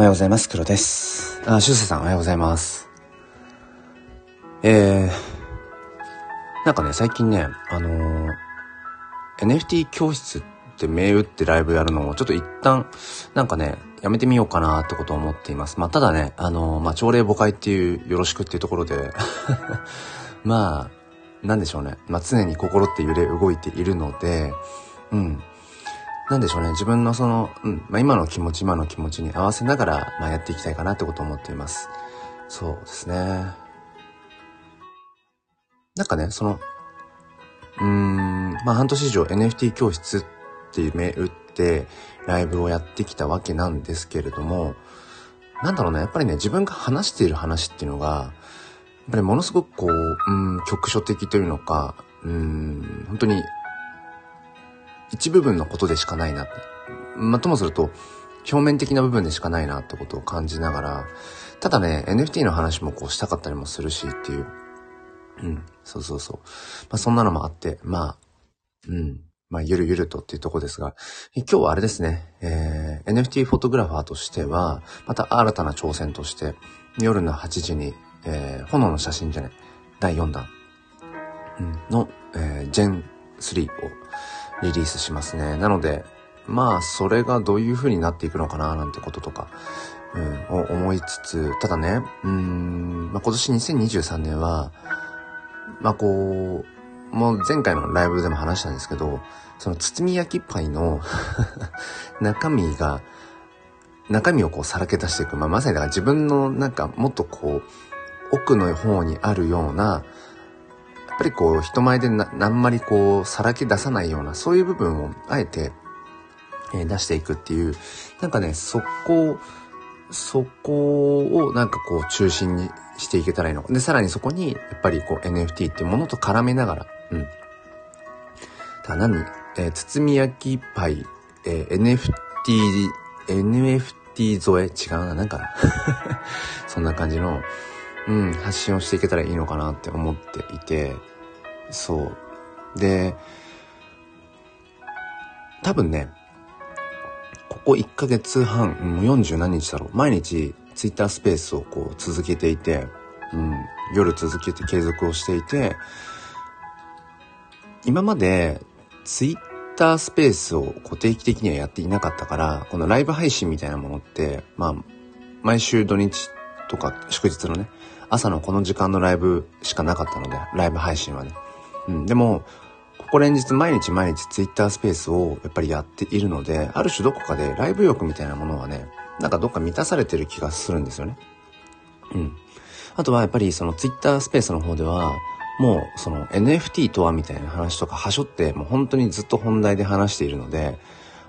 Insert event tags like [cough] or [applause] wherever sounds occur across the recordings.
おはようございます。黒です。あ、しゅうせさんおはようございます。えー、なんかね、最近ね、あのー、NFT 教室って銘打ってライブやるのをちょっと一旦、なんかね、やめてみようかなってことを思っています。まあ、ただね、あのー、まあ、朝礼誤解っていうよろしくっていうところで [laughs] まあ、なんでしょうね。まあ、常に心って揺れ動いているので、うん。なんでしょうね、自分のその、うん、まあ、今の気持ち、今の気持ちに合わせながら、まあ、やっていきたいかなってことを思っています。そうですね。なんかね、その、うーん、まあ、半年以上 NFT 教室っていう銘打って、ライブをやってきたわけなんですけれども、なんだろうね、やっぱりね、自分が話している話っていうのが、やっぱりものすごくこう、うん、局所的というのか、うん、本当に一部分のことでしかないな。まあ、ともすると、表面的な部分でしかないなってことを感じながら、ただね、NFT の話もこうしたかったりもするしっていう。うん、そうそうそう。まあ、そんなのもあって、まあ、うん、まあ、ゆるゆるとっていうとこですが、今日はあれですね、えー、NFT フォトグラファーとしては、また新たな挑戦として、夜の8時に、えー、炎の写真じゃない、第4弾、うん、の、えー、ジェン3をリリースしますね。なので、まあ、それがどういう風になっていくのかな、なんてこととか、うん、を思いつつ、ただね、うん、まあ、今年2023年は、まあ、こう、もう前回のライブでも話したんですけど、その包み焼きパイの [laughs] 中身が、中身をこうさらけ出していく。まあ、まさにだから自分のなんかもっとこう、奥の方にあるような、ぱりこう人前でなあんまりこうさらけ出さないようなそういう部分をあえて、えー、出していくっていうなんかねそこそこをなんかこう中心にしていけたらいいのでさらにそこにやっぱりこう NFT っていうものと絡めながらうん。だ何えー、包み焼きパイ、えー、NFT NFT 添え違うななんか [laughs] そんな感じのうん、発信をしていけたらいいのかなって思っていて、そう。で、多分ね、ここ1ヶ月半、もう40何日だろう。毎日ツイッタースペースをこう続けていて、うん、夜続けて継続をしていて、今までツイッタースペースを固定期的にはやっていなかったから、このライブ配信みたいなものって、まあ、毎週土日とか祝日のね、朝のこの時間のライブしかなかったので、ライブ配信はね。うん、でも、ここ連日毎日毎日ツイッタースペースをやっぱりやっているので、ある種どこかでライブ欲みたいなものはね、なんかどっか満たされてる気がするんですよね。うん。あとはやっぱりそのツイッタースペースの方では、もうその NFT とはみたいな話とかはしょってもう本当にずっと本題で話しているので、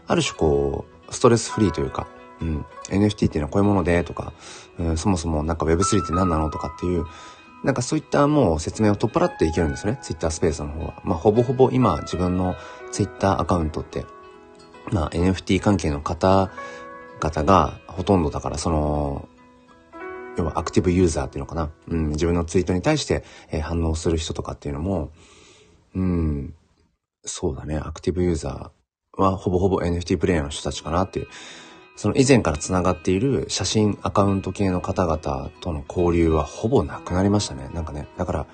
ある種こう、ストレスフリーというか、うん、NFT っていうのはこういうものでとか、うん、そもそもなんか Web3 って何なのとかっていう、なんかそういったもう説明を取っ払っていけるんですね。Twitter スペースの方は。まあほぼほぼ今自分の Twitter アカウントって、まあ NFT 関係の方々がほとんどだからその、要はアクティブユーザーっていうのかな。うん、自分のツイートに対して、え、反応する人とかっていうのも、うん、そうだね、アクティブユーザーはほぼほぼ NFT プレイヤーの人たちかなっていうその以前から繋がっている写真アカウント系の方々との交流はほぼなくなりましたね。なんかね、だから、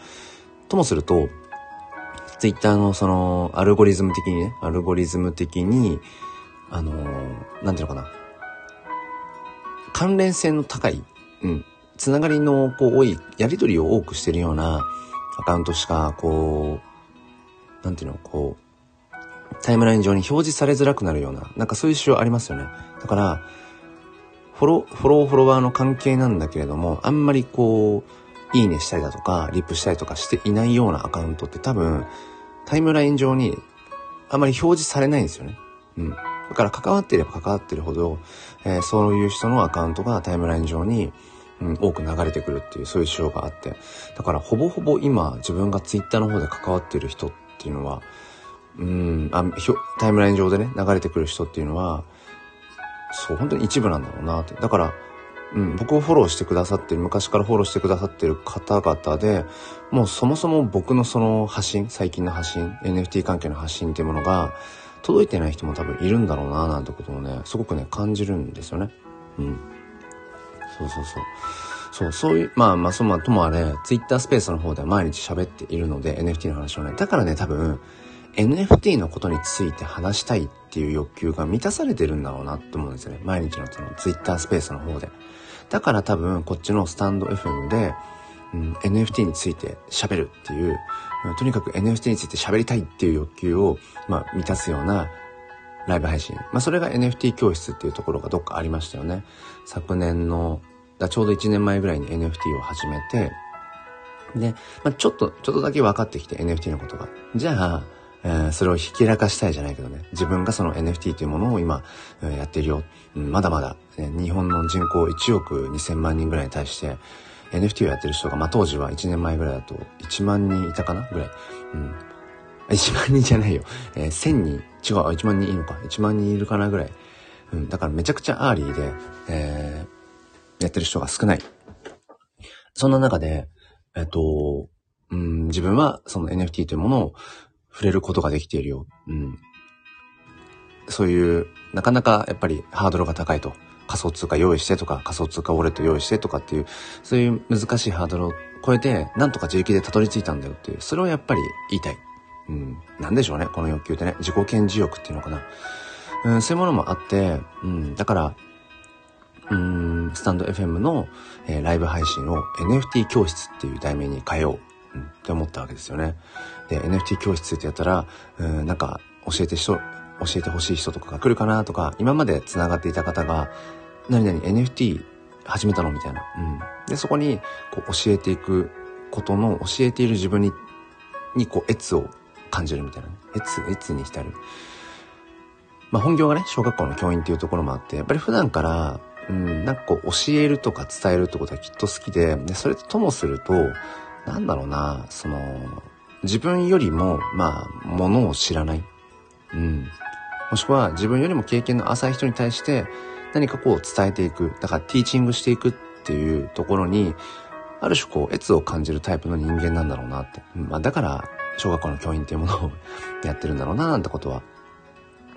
ともすると、ツイッターのその、アルゴリズム的にね、アルゴリズム的に、あのー、なんていうのかな。関連性の高い、うん、つながりのこう多い、やりとりを多くしてるようなアカウントしか、こう、なんていうの、こう、タイムライン上に表示されづらくなるような、なんかそういう仕様ありますよね。だから、フォロー、フォロー、フォロワーの関係なんだけれども、あんまりこう、いいねしたりだとか、リップしたりとかしていないようなアカウントって多分、タイムライン上にあんまり表示されないんですよね。うん。だから関わっていれば関わってるほど、えー、そういう人のアカウントがタイムライン上に、うん、多く流れてくるっていう、そういう仕様があって。だからほぼほぼ今、自分がツイッターの方で関わってる人っていうのは、うん、あ、タイムライン上でね、流れてくる人っていうのは、そう、本当に一部なんだろうなって。だから、うん、僕をフォローしてくださってる、昔からフォローしてくださってる方々で、もうそもそも僕のその発信、最近の発信、NFT 関係の発信っていうものが、届いてない人も多分いるんだろうな、なんてこともね、すごくね、感じるんですよね。うん。そうそうそう。そう、そういう、まあまあ、そまあ、ともあれ、ツイッタースペースの方では毎日喋っているので、NFT の話をね。だからね、多分、NFT のことについて話したいっていう欲求が満たされてるんだろうなって思うんですよね。毎日のその Twitter スペースの方で。だから多分こっちのスタンド FM で、うん、NFT について喋るっていう、とにかく NFT について喋りたいっていう欲求を、まあ、満たすようなライブ配信。まあ、それが NFT 教室っていうところがどっかありましたよね。昨年の、だちょうど1年前ぐらいに NFT を始めて、で、まあ、ちょっと、ちょっとだけ分かってきて NFT のことが。じゃあ、えー、それをひけらかしたいじゃないけどね。自分がその NFT というものを今、えー、やってるよ。うん、まだまだ、ね、日本の人口1億2000万人ぐらいに対して、NFT をやってる人が、まあ、当時は1年前ぐらいだと1万人いたかなぐらい。うん。1万人じゃないよ。えー、1000人。違う、1万人いいのか。1万人いるかなぐらい。うん。だからめちゃくちゃアーリーで、えー、やってる人が少ない。そんな中で、えっ、と、うん、自分はその NFT というものを触れることができているよ。うん。そういう、なかなかやっぱりハードルが高いと。仮想通貨用意してとか、仮想通貨ウォレット用意してとかっていう、そういう難しいハードルを超えて、なんとか自力でたどり着いたんだよっていう、それをやっぱり言いたい。うん。なんでしょうね、この欲求ってね。自己顕示欲っていうのかな。うん、そういうものもあって、うん、だから、うん、スタンド FM の、えー、ライブ配信を NFT 教室っていう題名に変えようって思ったわけですよね。で、NFT 教室ってやったら、うん、なんか教えて人、教えてほしい人とかが来るかなとか、今まで繋がっていた方が、何々 NFT 始めたのみたいな。うん。で、そこに、こう、教えていくことの、教えている自分に、に、こう、越を感じるみたいな、ね。越、越に浸る。まあ、本業がね、小学校の教員っていうところもあって、やっぱり普段から、うん、なんかこう、教えるとか伝えるってことはきっと好きで、で、それとともすると、なんだろうな、その、自分よりも、まあ、ものを知らない。うん。もしくは自分よりも経験の浅い人に対して、何かこう伝えていく。だからティーチングしていくっていうところに、ある種こう、越を感じるタイプの人間なんだろうなって。まあだから、小学校の教員っていうものを [laughs] やってるんだろうななんてことは、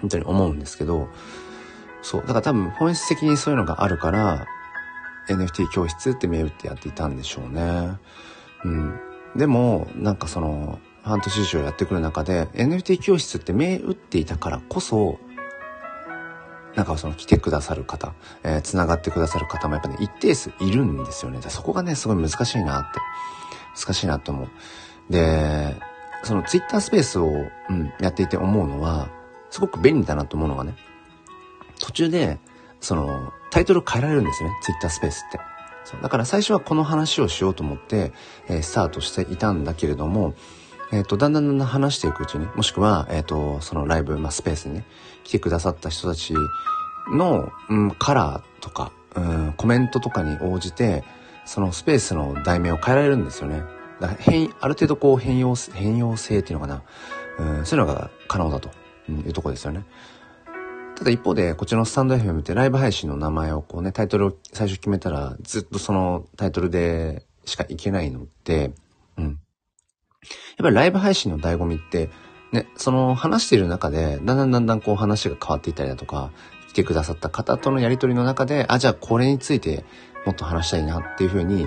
本当に思うんですけど、そう。だから多分本質的にそういうのがあるから、NFT 教室って銘打ってやっていたんでしょうね。うん。でも、なんかその、半年以上やってくる中で、NFT 教室って銘打っていたからこそ、なんかその来てくださる方、えー、繋がってくださる方もやっぱね、一定数いるんですよね。そこがね、すごい難しいなって。難しいなと思う。で、そのツイッタースペースを、うん、やっていて思うのは、すごく便利だなと思うのがね、途中で、その、タイトル変えられるんですね、ツイッタースペースって。そうだから最初はこの話をしようと思って、えー、スタートしていたんだけれども、えっ、ー、と、だんだんだんだん話していくうちに、もしくは、えっ、ー、と、そのライブ、まあ、スペースにね、来てくださった人たちの、うん、カラーとか、うん、コメントとかに応じて、そのスペースの題名を変えられるんですよね。だから変、ある程度こう変容、変容性っていうのかな。うん、そういうのが可能だというとこですよね。ただ一方で、こちらのスタンド FM ってライブ配信の名前をこうね、タイトルを最初決めたら、ずっとそのタイトルでしかいけないので、うん。やっぱりライブ配信の醍醐味って、ね、その話している中で、だんだんだんだんこう話が変わっていったりだとか、来てくださった方とのやりとりの中で、あ、じゃあこれについてもっと話したいなっていうふうに、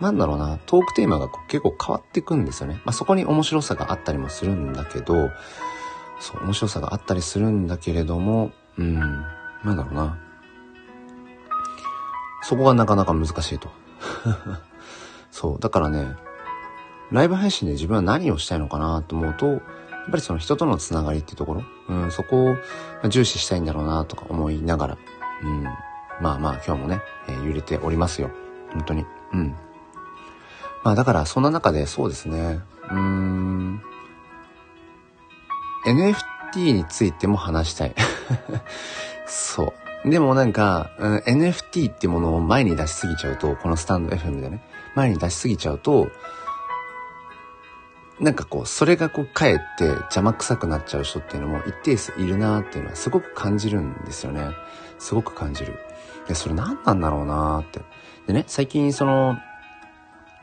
なんだろうな、トークテーマが結構変わっていくんですよね。まあ、そこに面白さがあったりもするんだけど、そう、面白さがあったりするんだけれども、うん、なんだろうな。そこがなかなか難しいと。[laughs] そう、だからね、ライブ配信で自分は何をしたいのかなと思うと、やっぱりその人とのつながりっていうところ、うん、そこを重視したいんだろうなとか思いながら、うん、まあまあ今日もね、えー、揺れておりますよ。本当に。うん。まあだからそんな中でそうですね、うーん、NFT についても話したい。[laughs] そう。でもなんか、うん、NFT ってものを前に出しすぎちゃうと、このスタンド FM でね、前に出しすぎちゃうと、なんかこう、それがこう、かえって邪魔くさくなっちゃう人っていうのも一定数いるなーっていうのはすごく感じるんですよね。すごく感じる。で、それ何なんだろうなーって。でね、最近その、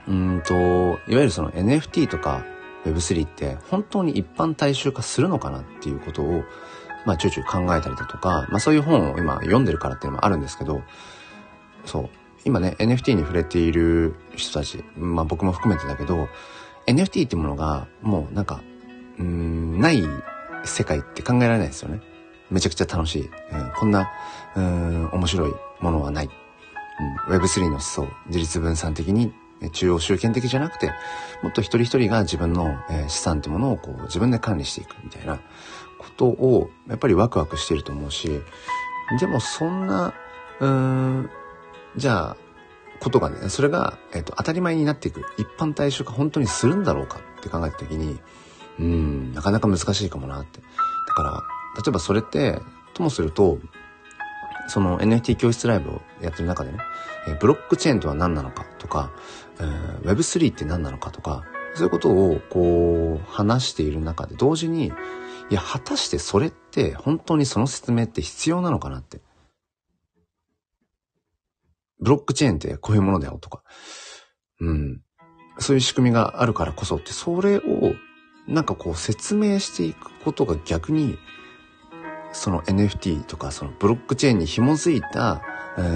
うんと、いわゆるその NFT とか Web3 って本当に一般大衆化するのかなっていうことを、まあちょいちょい考えたりだとか、まあそういう本を今読んでるからっていうのもあるんですけど、そう。今ね、NFT に触れている人たち、まあ僕も含めてだけど、NFT ってものがもうなんか、うん、ない世界って考えられないですよね。めちゃくちゃ楽しい。うん、こんな、うん、面白いものはない。うん、Web3 の思想、自立分散的に中央集権的じゃなくて、もっと一人一人が自分の、資産ってものをこう自分で管理していくみたいなことを、やっぱりワクワクしていると思うし、でもそんな、うーん、じゃあ、ことがね、それが、えっ、と、当たり前になっていく。一般退職本当にするんだろうかって考えたときに、うん、なかなか難しいかもなって。だから、例えばそれって、ともすると、その NFT 教室ライブをやってる中でね、ブロックチェーンとは何なのかとか、えー、Web3 って何なのかとか、そういうことをこう話している中で同時に、いや、果たしてそれって本当にその説明って必要なのかなって。ブロックチェーンってこういうものだよとか、うん。そういう仕組みがあるからこそって、それをなんかこう説明していくことが逆に、その NFT とかそのブロックチェーンに紐づいた、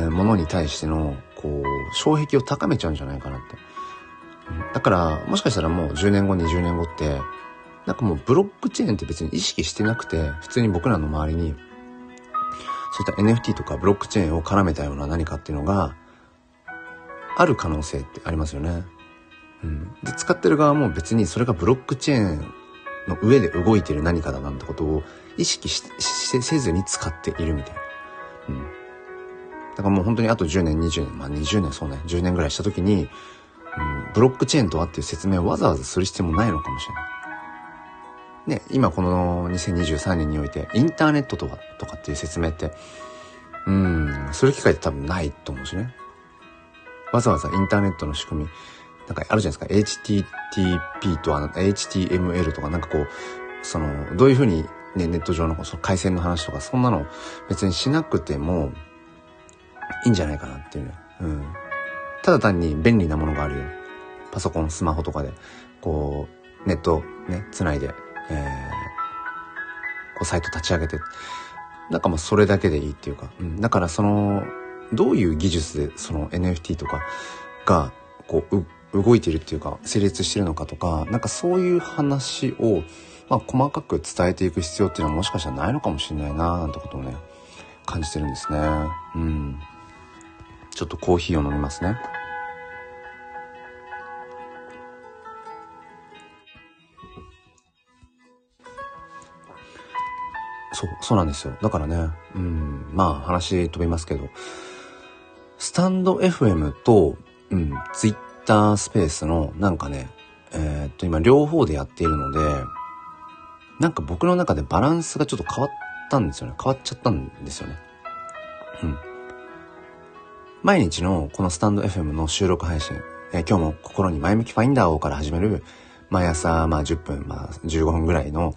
ものに対しての、こう、障壁を高めちゃうんじゃないかなって。だから、もしかしたらもう10年後、20年後って、なんかもうブロックチェーンって別に意識してなくて、普通に僕らの周りに、そういった NFT とかブロックチェーンを絡めたような何かっていうのが、ある可能性ってありますよね。うん。で、使ってる側も別にそれがブロックチェーンの上で動いてる何かだなんてことを意識しせずに使っているみたいな。だからもう本当にあと10年、20年、まあ20年そうね、10年ぐらいした時に、うん、ブロックチェーンとはっていう説明をわざわざする必要もないのかもしれない。ね、今この2023年において、インターネットとは、とかっていう説明って、うん、する機会って多分ないと思うしね。わざわざインターネットの仕組み、なんかあるじゃないですか。HTTP とは HTML とかなんかこう、その、どういうふうにね、ネット上のその回線の話とか、そんなの別にしなくてもいいんじゃないかなっていう。うん。ただ単に便利なものがあるよ。パソコン、スマホとかで、こう、ネットね、つないで、えー、こうサイト立ち上げて、なんかもうそれだけでいいっていうか、うん。だからその、どういう技術でその NFT とかが、こう、動いてるっていうか、成立してるのかとか、なんかそういう話を、まあ、細かく伝えていく必要っていうのはもしかしたらないのかもしれないななんてことをね、感じてるんですね。うん。ちょっとコーヒーを飲みますね。そう、そうなんですよ。だからね、うん、まあ話飛びますけど、スタンド FM と、うん、ツイッタースペースのなんかね、えー、っと今両方でやっているので、なんか僕の中でバランスがちょっと変わったんですよね。変わっちゃったんですよね。うん。毎日のこのスタンド FM の収録配信、えー、今日も心に前向きファインダーをから始める毎朝まあ10分、まあ15分ぐらいの、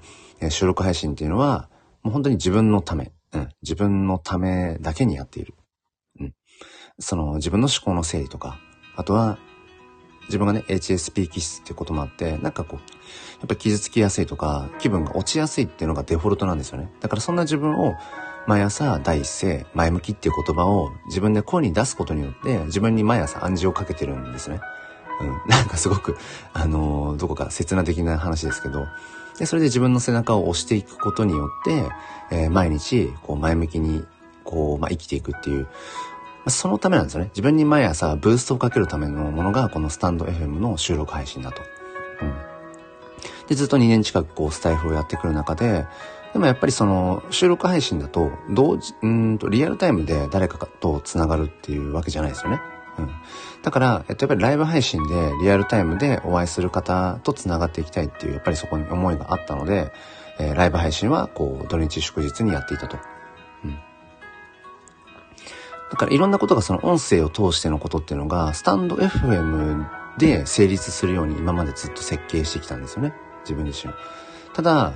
収録配信っていうのは、もう本当に自分のため、うん、自分のためだけにやっている。うん。その自分の思考の整理とか、あとは自分がね、HSP 気質っていうこともあって、なんかこう、やっぱ傷つきやすいとか、気分が落ちやすいっていうのがデフォルトなんですよね。だからそんな自分を、毎朝第一声、前向きっていう言葉を自分で声に出すことによって、自分に毎朝暗示をかけてるんですね。うん。[laughs] なんかすごく、あのー、どこか切な的な話ですけど、で、それで自分の背中を押していくことによって、えー、毎日、こう前向きに、こう、まあ、生きていくっていう、まそのためなんですよね。自分に毎朝ブーストをかけるためのものがこのスタンド FM の収録配信だと。うん。で、ずっと2年近くこうスタイフをやってくる中で、でもやっぱりその収録配信だと、同時、うんとリアルタイムで誰かと繋がるっていうわけじゃないですよね。うん。だから、えっと、やっぱりライブ配信でリアルタイムでお会いする方と繋がっていきたいっていう、やっぱりそこに思いがあったので、えー、ライブ配信はこう土日祝日にやっていたと。うん。だからいろんなことがその音声を通してのことっていうのが、スタンド FM で成立するように今までずっと設計してきたんですよね。自分自身。ただ、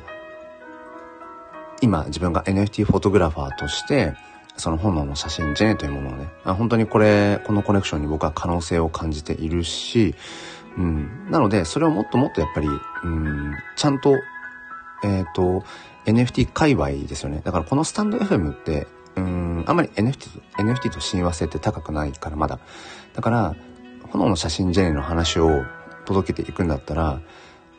今自分が NFT フォトグラファーとして、その炎の写真ジェネというものをね、本当にこれ、このコネクションに僕は可能性を感じているし、うん。なので、それをもっともっとやっぱり、うん、ちゃんと、えっ、ー、と、NFT 界隈ですよね。だからこのスタンド FM って、うん、あんまり NFT と、NFT と親和性って高くないからまだ。だから、炎の写真ジェネの話を届けていくんだったら、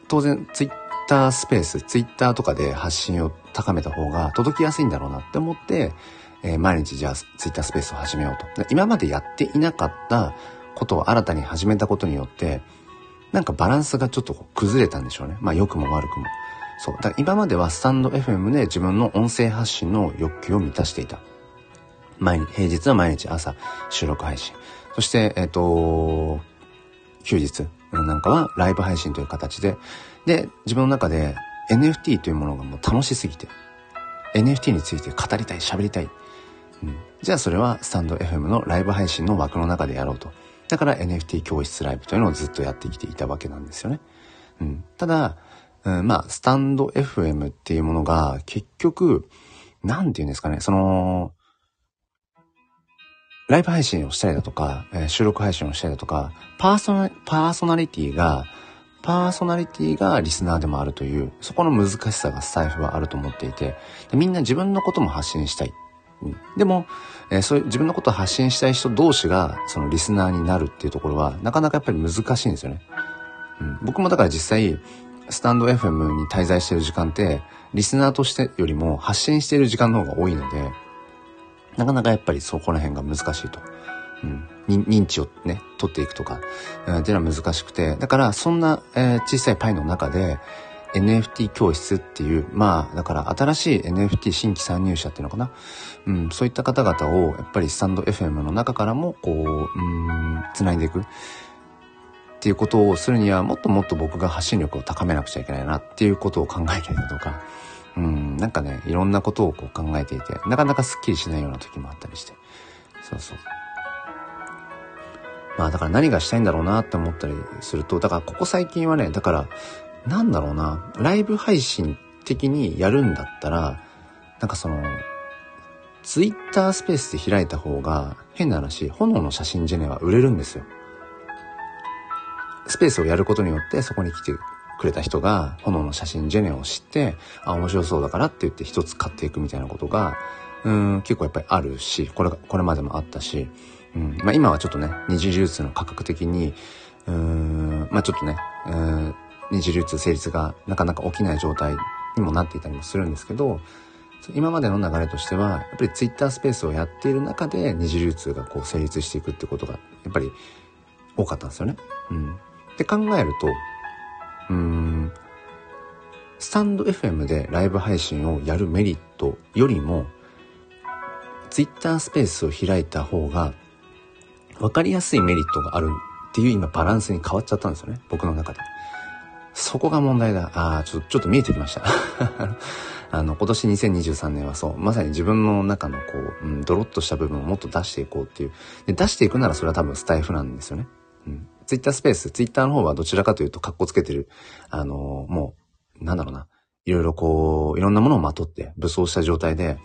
当然ツイッタースペース、ツイッターとかで発信を高めた方が届きやすいんだろうなって思って、えー、毎日じゃあツイッタースペースを始めようと。今までやっていなかったことを新たに始めたことによって、なんかバランスがちょっと崩れたんでしょうね。まあ良くも悪くも。そう。だから今まではスタンド FM で自分の音声発信の欲求を満たしていた。毎日、平日は毎日朝収録配信。そして、えっ、ー、と、休日なんかはライブ配信という形で、で、自分の中で NFT というものがもう楽しすぎて、NFT について語りたい、喋りたい。うん、じゃあそれはスタンド FM のライブ配信の枠の中でやろうと。だから NFT 教室ライブというのをずっとやってきていたわけなんですよね。うん、ただ、うん、まあ、スタンド FM っていうものが結局、なんて言うんですかね、その、ライブ配信をしたりだとか、え、収録配信をしたりだとか、パーソナ、パーソナリティが、パーソナリティがリスナーでもあるという、そこの難しさがスタイフはあると思っていて、みんな自分のことも発信したい。うん、でも、えー、そういう自分のことを発信したい人同士が、そのリスナーになるっていうところは、なかなかやっぱり難しいんですよね。うん、僕もだから実際、スタンド FM に滞在してる時間って、リスナーとしてよりも発信している時間の方が多いので、なかなかやっぱりそこら辺が難しいと。うん、認知をね、取っていくとか、うん、っていうのは難しくて、だからそんな、えー、小さいパイの中で、NFT 教室っていう、まあ、だから新しい NFT 新規参入者っていうのかな？うん、そういった方々を、やっぱりスタンド FM の中からも、こう、うん、繋いでいく。っていうことをするには、もっともっと僕が発信力を高めなくちゃいけないなっていうことを考えたりだとか、うん、なんかね、いろんなことをこう考えていて、なかなかスッキリしないような時もあったりして。そうそう。まあだから何がしたいんだろうなって思ったりすると、だからここ最近はね、だから、なんだろうな、ライブ配信的にやるんだったら、なんかその、ツイッタースペースで開いた方が、変な話、炎の写真ジェネは売れるんですよ。スペースをやることによってそこに来てくれた人が炎の写真ジェネを知って、あ、面白そうだからって言って一つ買っていくみたいなことが、うん、結構やっぱりあるし、これ、これまでもあったし、うん、まあ今はちょっとね、二次流通の価格的に、うーん、まあちょっとね、うん、二次流通成立がなかなか起きない状態にもなっていたりもするんですけど、今までの流れとしては、やっぱりツイッタースペースをやっている中で二次流通がこう成立していくってことが、やっぱり多かったんですよね。うん。って考えると、うーん、スタンド FM でライブ配信をやるメリットよりも、ツイッタースペースを開いた方が、分かりやすいメリットがあるっていう今バランスに変わっちゃったんですよね。僕の中で。そこが問題だ。ああ、ちょっと、ちょっと見えてきました。[laughs] あの、今年2023年はそう、まさに自分の中のこう、うん、ドロッとした部分をもっと出していこうっていう。で、出していくならそれは多分スタイフなんですよね。うん。ツイッタースペース、ツイッターの方はどちらかというと格好つけてる、あのー、もう、なんだろうな。いろいろこう、いろんなものをまとって武装した状態で、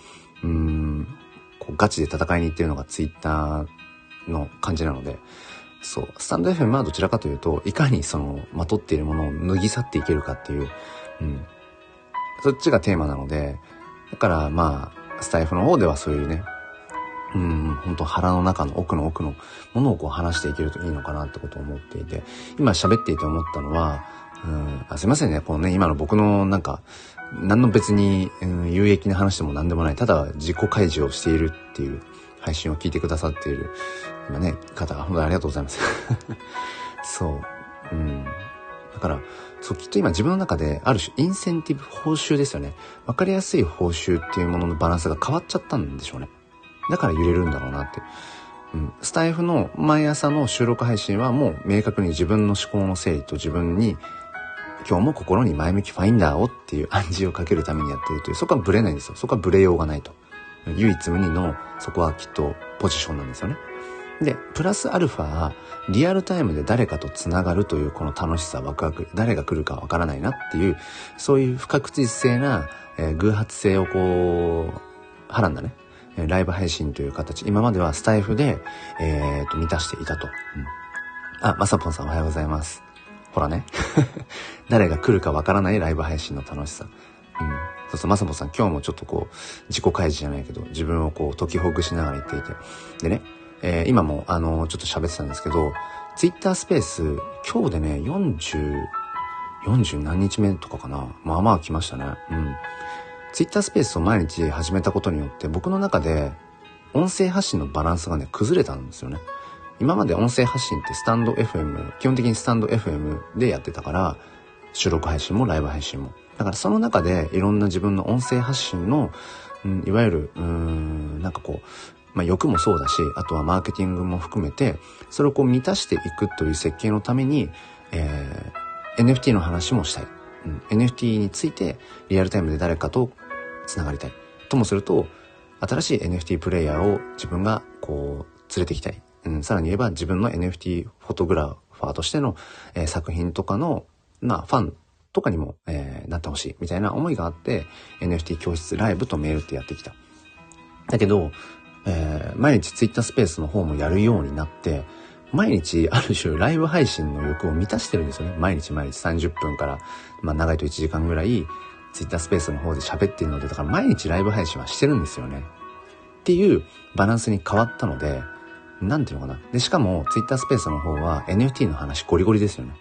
うん、こうガチで戦いに行ってるのがツイッターの感じなので、そう、スタンド FM はどちらかというと、いかにその、まとっているものを脱ぎ去っていけるかっていう、うん、そっちがテーマなので、だからまあ、スタイフの方ではそういうね、うん、本当腹の中の奥の奥のものをこう話していけるといいのかなってことを思っていて、今喋っていて思ったのは、うん、あすいませんね、このね、今の僕のなんか、何の別に、うん、有益な話でも何でもない、ただ自己開示をしているっていう配信を聞いてくださっている、今ね、方、本当にありがとうございます。[laughs] そう。うん。だから、そう、きっと今自分の中である種インセンティブ報酬ですよね。わかりやすい報酬っていうもののバランスが変わっちゃったんでしょうね。だから揺れるんだろうなって。うん、スタイフの毎朝の収録配信はもう明確に自分の思考の整理と自分に今日も心に前向きファインダーをっていう暗示をかけるためにやってるという、そこはブレないんですよ。そこはブレようがないと。唯一無二の、そこはきっとポジションなんですよね。で、プラスアルファ、リアルタイムで誰かと繋がるというこの楽しさ、ワクワク、誰が来るかわからないなっていう、そういう不確実性な、えー、偶発性をこう、はらんだね、えライブ配信という形、今まではスタイフで、えー、と、満たしていたと。うん、あ、まさぽんさんおはようございます。ほらね。[laughs] 誰が来るかわからないライブ配信の楽しさ。うん。そうそう、まさぼさん今日もちょっとこう、自己開示じゃないけど、自分をこう、解きほぐしながら言っていて。でね、えー、今もあの、ちょっと喋ってたんですけど、ツイッタースペース、今日でね、40、40何日目とかかな。まあまあ来ましたね。うん。ツイッタースペースを毎日始めたことによって、僕の中で、音声発信のバランスがね、崩れたんですよね。今まで音声発信ってスタンド FM、基本的にスタンド FM でやってたから、収録配信もライブ配信も。だからその中でいろんな自分の音声発信の、うん、いわゆる、うーん、なんかこう、まあ欲もそうだし、あとはマーケティングも含めて、それをこう満たしていくという設計のために、えー、NFT の話もしたい。うん、NFT についてリアルタイムで誰かと繋がりたい。ともすると、新しい NFT プレイヤーを自分がこう連れてきたい。うん、さらに言えば自分の NFT フォトグラファーとしての、えー、作品とかの、まあ、ファンとかにも、えー、なってほしいみたいな思いがあって NFT 教室ライブとメールってやってきた。だけど、えー、毎日 Twitter スペースの方もやるようになって、毎日ある種ライブ配信の欲を満たしてるんですよね。毎日毎日30分から、まあ長いと1時間ぐらい Twitter スペースの方で喋ってるので、だから毎日ライブ配信はしてるんですよね。っていうバランスに変わったので、なんていうのかな。で、しかも Twitter スペースの方は NFT の話ゴリゴリですよね。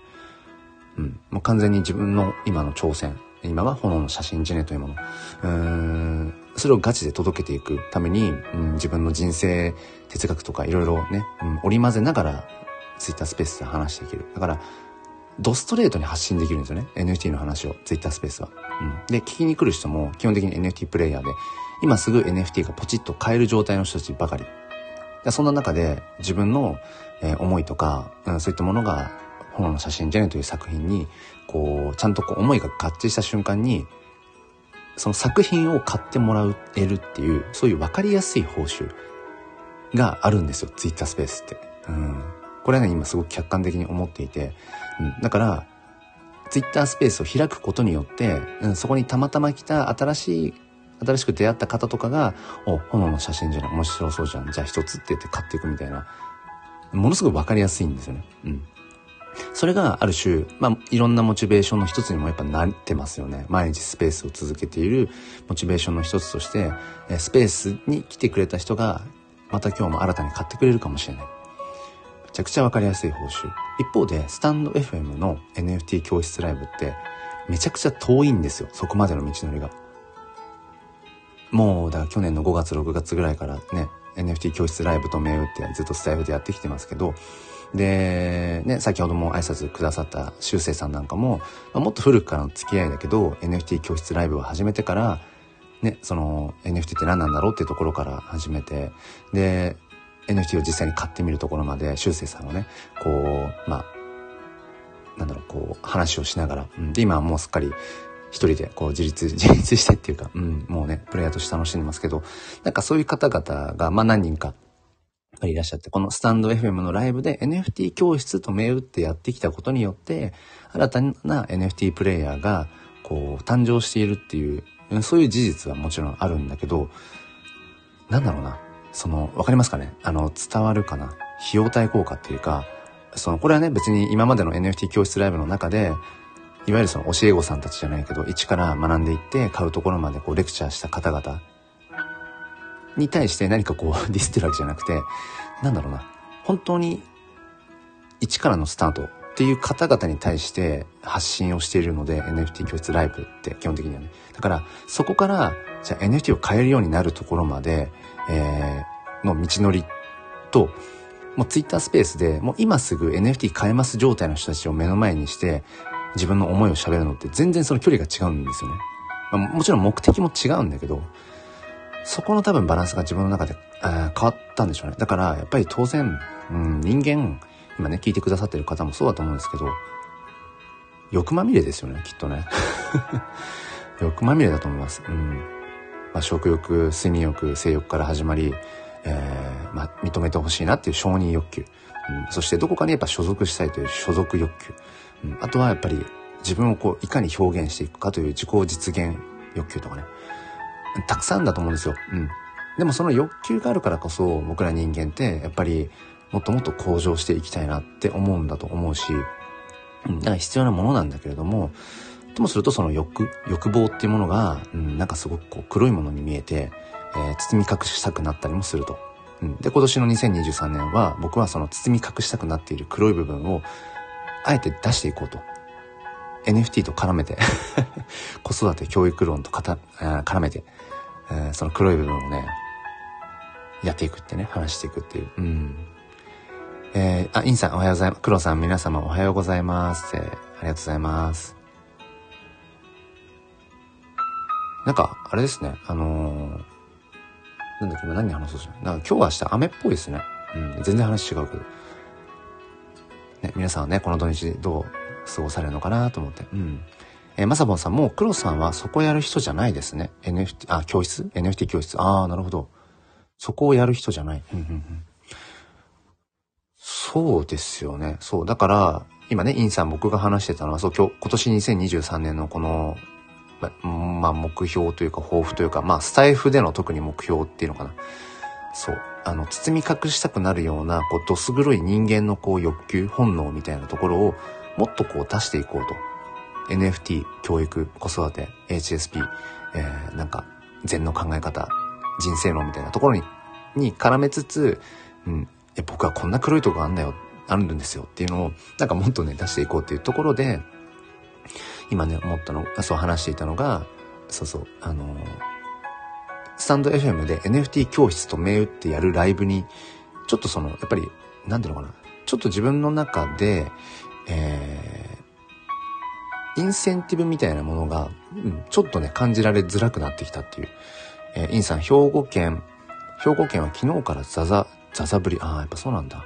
うん。もう完全に自分の今の挑戦。今は炎の写真ジェネというもの。うーん。それをガチで届けていくために、うん、自分の人生哲学とかいろいろね、うん、織り交ぜながら Twitter スペースで話していける。だから、ドストレートに発信できるんですよね。NFT の話を、Twitter スペースは。うん。で、聞きに来る人も基本的に NFT プレイヤーで、今すぐ NFT がポチッと買える状態の人たちばかり。そんな中で自分の、えー、思いとか、うん、そういったものが、炎の写真ジェネという作品に、こう、ちゃんとこう思いが合致した瞬間に、その作品を買ってもらえるっていう、そういう分かりやすい報酬があるんですよ、Twitter スペースって。うん。これはね、今すごく客観的に思っていて、うん、だから、Twitter スペースを開くことによって、うん、そこにたまたま来た新しい、新しく出会った方とかが、お、炎の写真じゃない、面白そうじゃん、じゃあ一つって言って買っていくみたいな、ものすごくわかりやすいんですよね。うん。それがある種、まあ、いろんなモチベーションの一つにもやっぱなってますよね。毎日スペースを続けているモチベーションの一つとして、スペースに来てくれた人が、また今日も新たに買ってくれるかもしれない。めちゃくちゃわかりやすい報酬。一方で、スタンド FM の NFT 教室ライブって、めちゃくちゃ遠いんですよ。そこまでの道のりが。もう、だから去年の5月、6月ぐらいからね、NFT 教室ライブと銘打ってずっとスタイフでやってきてますけど、で、ね、先ほども挨拶くださった修正さんなんかも、まあ、もっと古くからの付き合いだけど、NFT 教室ライブを始めてから、ね、その NFT って何なんだろうっていうところから始めて、で、NFT を実際に買ってみるところまで、修正さんをね、こう、まあ、なんだろう、こう、話をしながら、うん、で、今はもうすっかり一人でこう自立、[laughs] 自立してっていうか、うん、もうね、プレイヤーとして楽しんでますけど、なんかそういう方々が、まあ何人か、いらっしゃって、このスタンド FM のライブで NFT 教室と銘打ってやってきたことによって、新たな NFT プレイヤーが、こう、誕生しているっていう、そういう事実はもちろんあるんだけど、なんだろうな。その、わかりますかね？あの、伝わるかな？費用対効果っていうか、その、これはね、別に今までの NFT 教室ライブの中で、いわゆるその教え子さんたちじゃないけど、一から学んでいって買うところまでこうレクチャーした方々に対して何かこうディスってるわけじゃなくて、なんだろうな、本当に一からのスタートっていう方々に対して発信をしているので NFT 教室ライブって基本的にはね。だからそこからじゃあ NFT を買えるようになるところまで、えー、の道のりと、もう Twitter スペースでもう今すぐ NFT 買えます状態の人たちを目の前にして自分の思いを喋るのって全然その距離が違うんですよね。まあ、もちろん目的も違うんだけど、そこの多分バランスが自分の中で、変わったんでしょうね。だからやっぱり当然、うん、人間、今ね、聞いてくださってる方もそうだと思うんですけど、欲まみれですよね、きっとね。[laughs] 欲まみれだと思います。うん。まあ、食欲、睡眠欲、性欲から始まり、えー、まあ、認めてほしいなっていう承認欲求。うん、そしてどこかにやっぱ所属したいという所属欲求。うん、あとはやっぱり自分をこう、いかに表現していくかという自己実現欲求とかね。たくさんだと思うんですよ。うん。でもその欲求があるからこそ僕ら人間ってやっぱりもっともっと向上していきたいなって思うんだと思うし、うん、だから必要なものなんだけれども、ともするとその欲、欲望っていうものが、うん、なんかすごくこう黒いものに見えて、えー、包み隠したくなったりもすると。うん、で、今年の2023年は僕はその包み隠したくなっている黒い部分をあえて出していこうと。NFT と絡めて [laughs] 子育て教育論とかた絡めて、えー、その黒い部分をね、やっていくってね、話していくっていう。うん。えー、あ、インさんおはようございます。黒さん皆様おはようございます。えー、ありがとうございます。なんか、あれですね、あのー、なんだっけ、今何話そうじゃない。なんか今日は明日雨っぽいですね。うん、全然話違うけど。ね、皆さんはね、この土日どう過ごされるのかなと思って。うん。えー、まさぼんさん、もう黒さんはそこやる人じゃないですね。NFT、あ、教室 ?NFT 教室。ああ、なるほど。そこをやる人じゃない。そうですよね。そう。だから、今ね、インさん僕が話してたのは、そう、今日、今年2023年のこの、ま、まあ、目標というか、抱負というか、まあ、スタイフでの特に目標っていうのかな。そう。あの、包み隠したくなるような、こう、どす黒い人間のこう、欲求、本能みたいなところを、もっとこう、出していこうと。NFT、教育、子育て、HSP、えー、なんか、禅の考え方、人生論みたいなところに、に絡めつつ、うん、え、僕はこんな黒いとこあんだよ、あるんですよっていうのを、なんかもっとね、出していこうっていうところで、今ね、思ったの、そう話していたのが、そうそう、あのスタンド FM で NFT 教室と銘打ってやるライブに、ちょっとその、やっぱり、なんていうのかな、ちょっと自分の中で、えー、インセンティブみたいなものが、うん、ちょっとね、感じられづらくなってきたっていう。えー、インさん、兵庫県、兵庫県は昨日からザザ、ザザぶり、ああ、やっぱそうなんだ。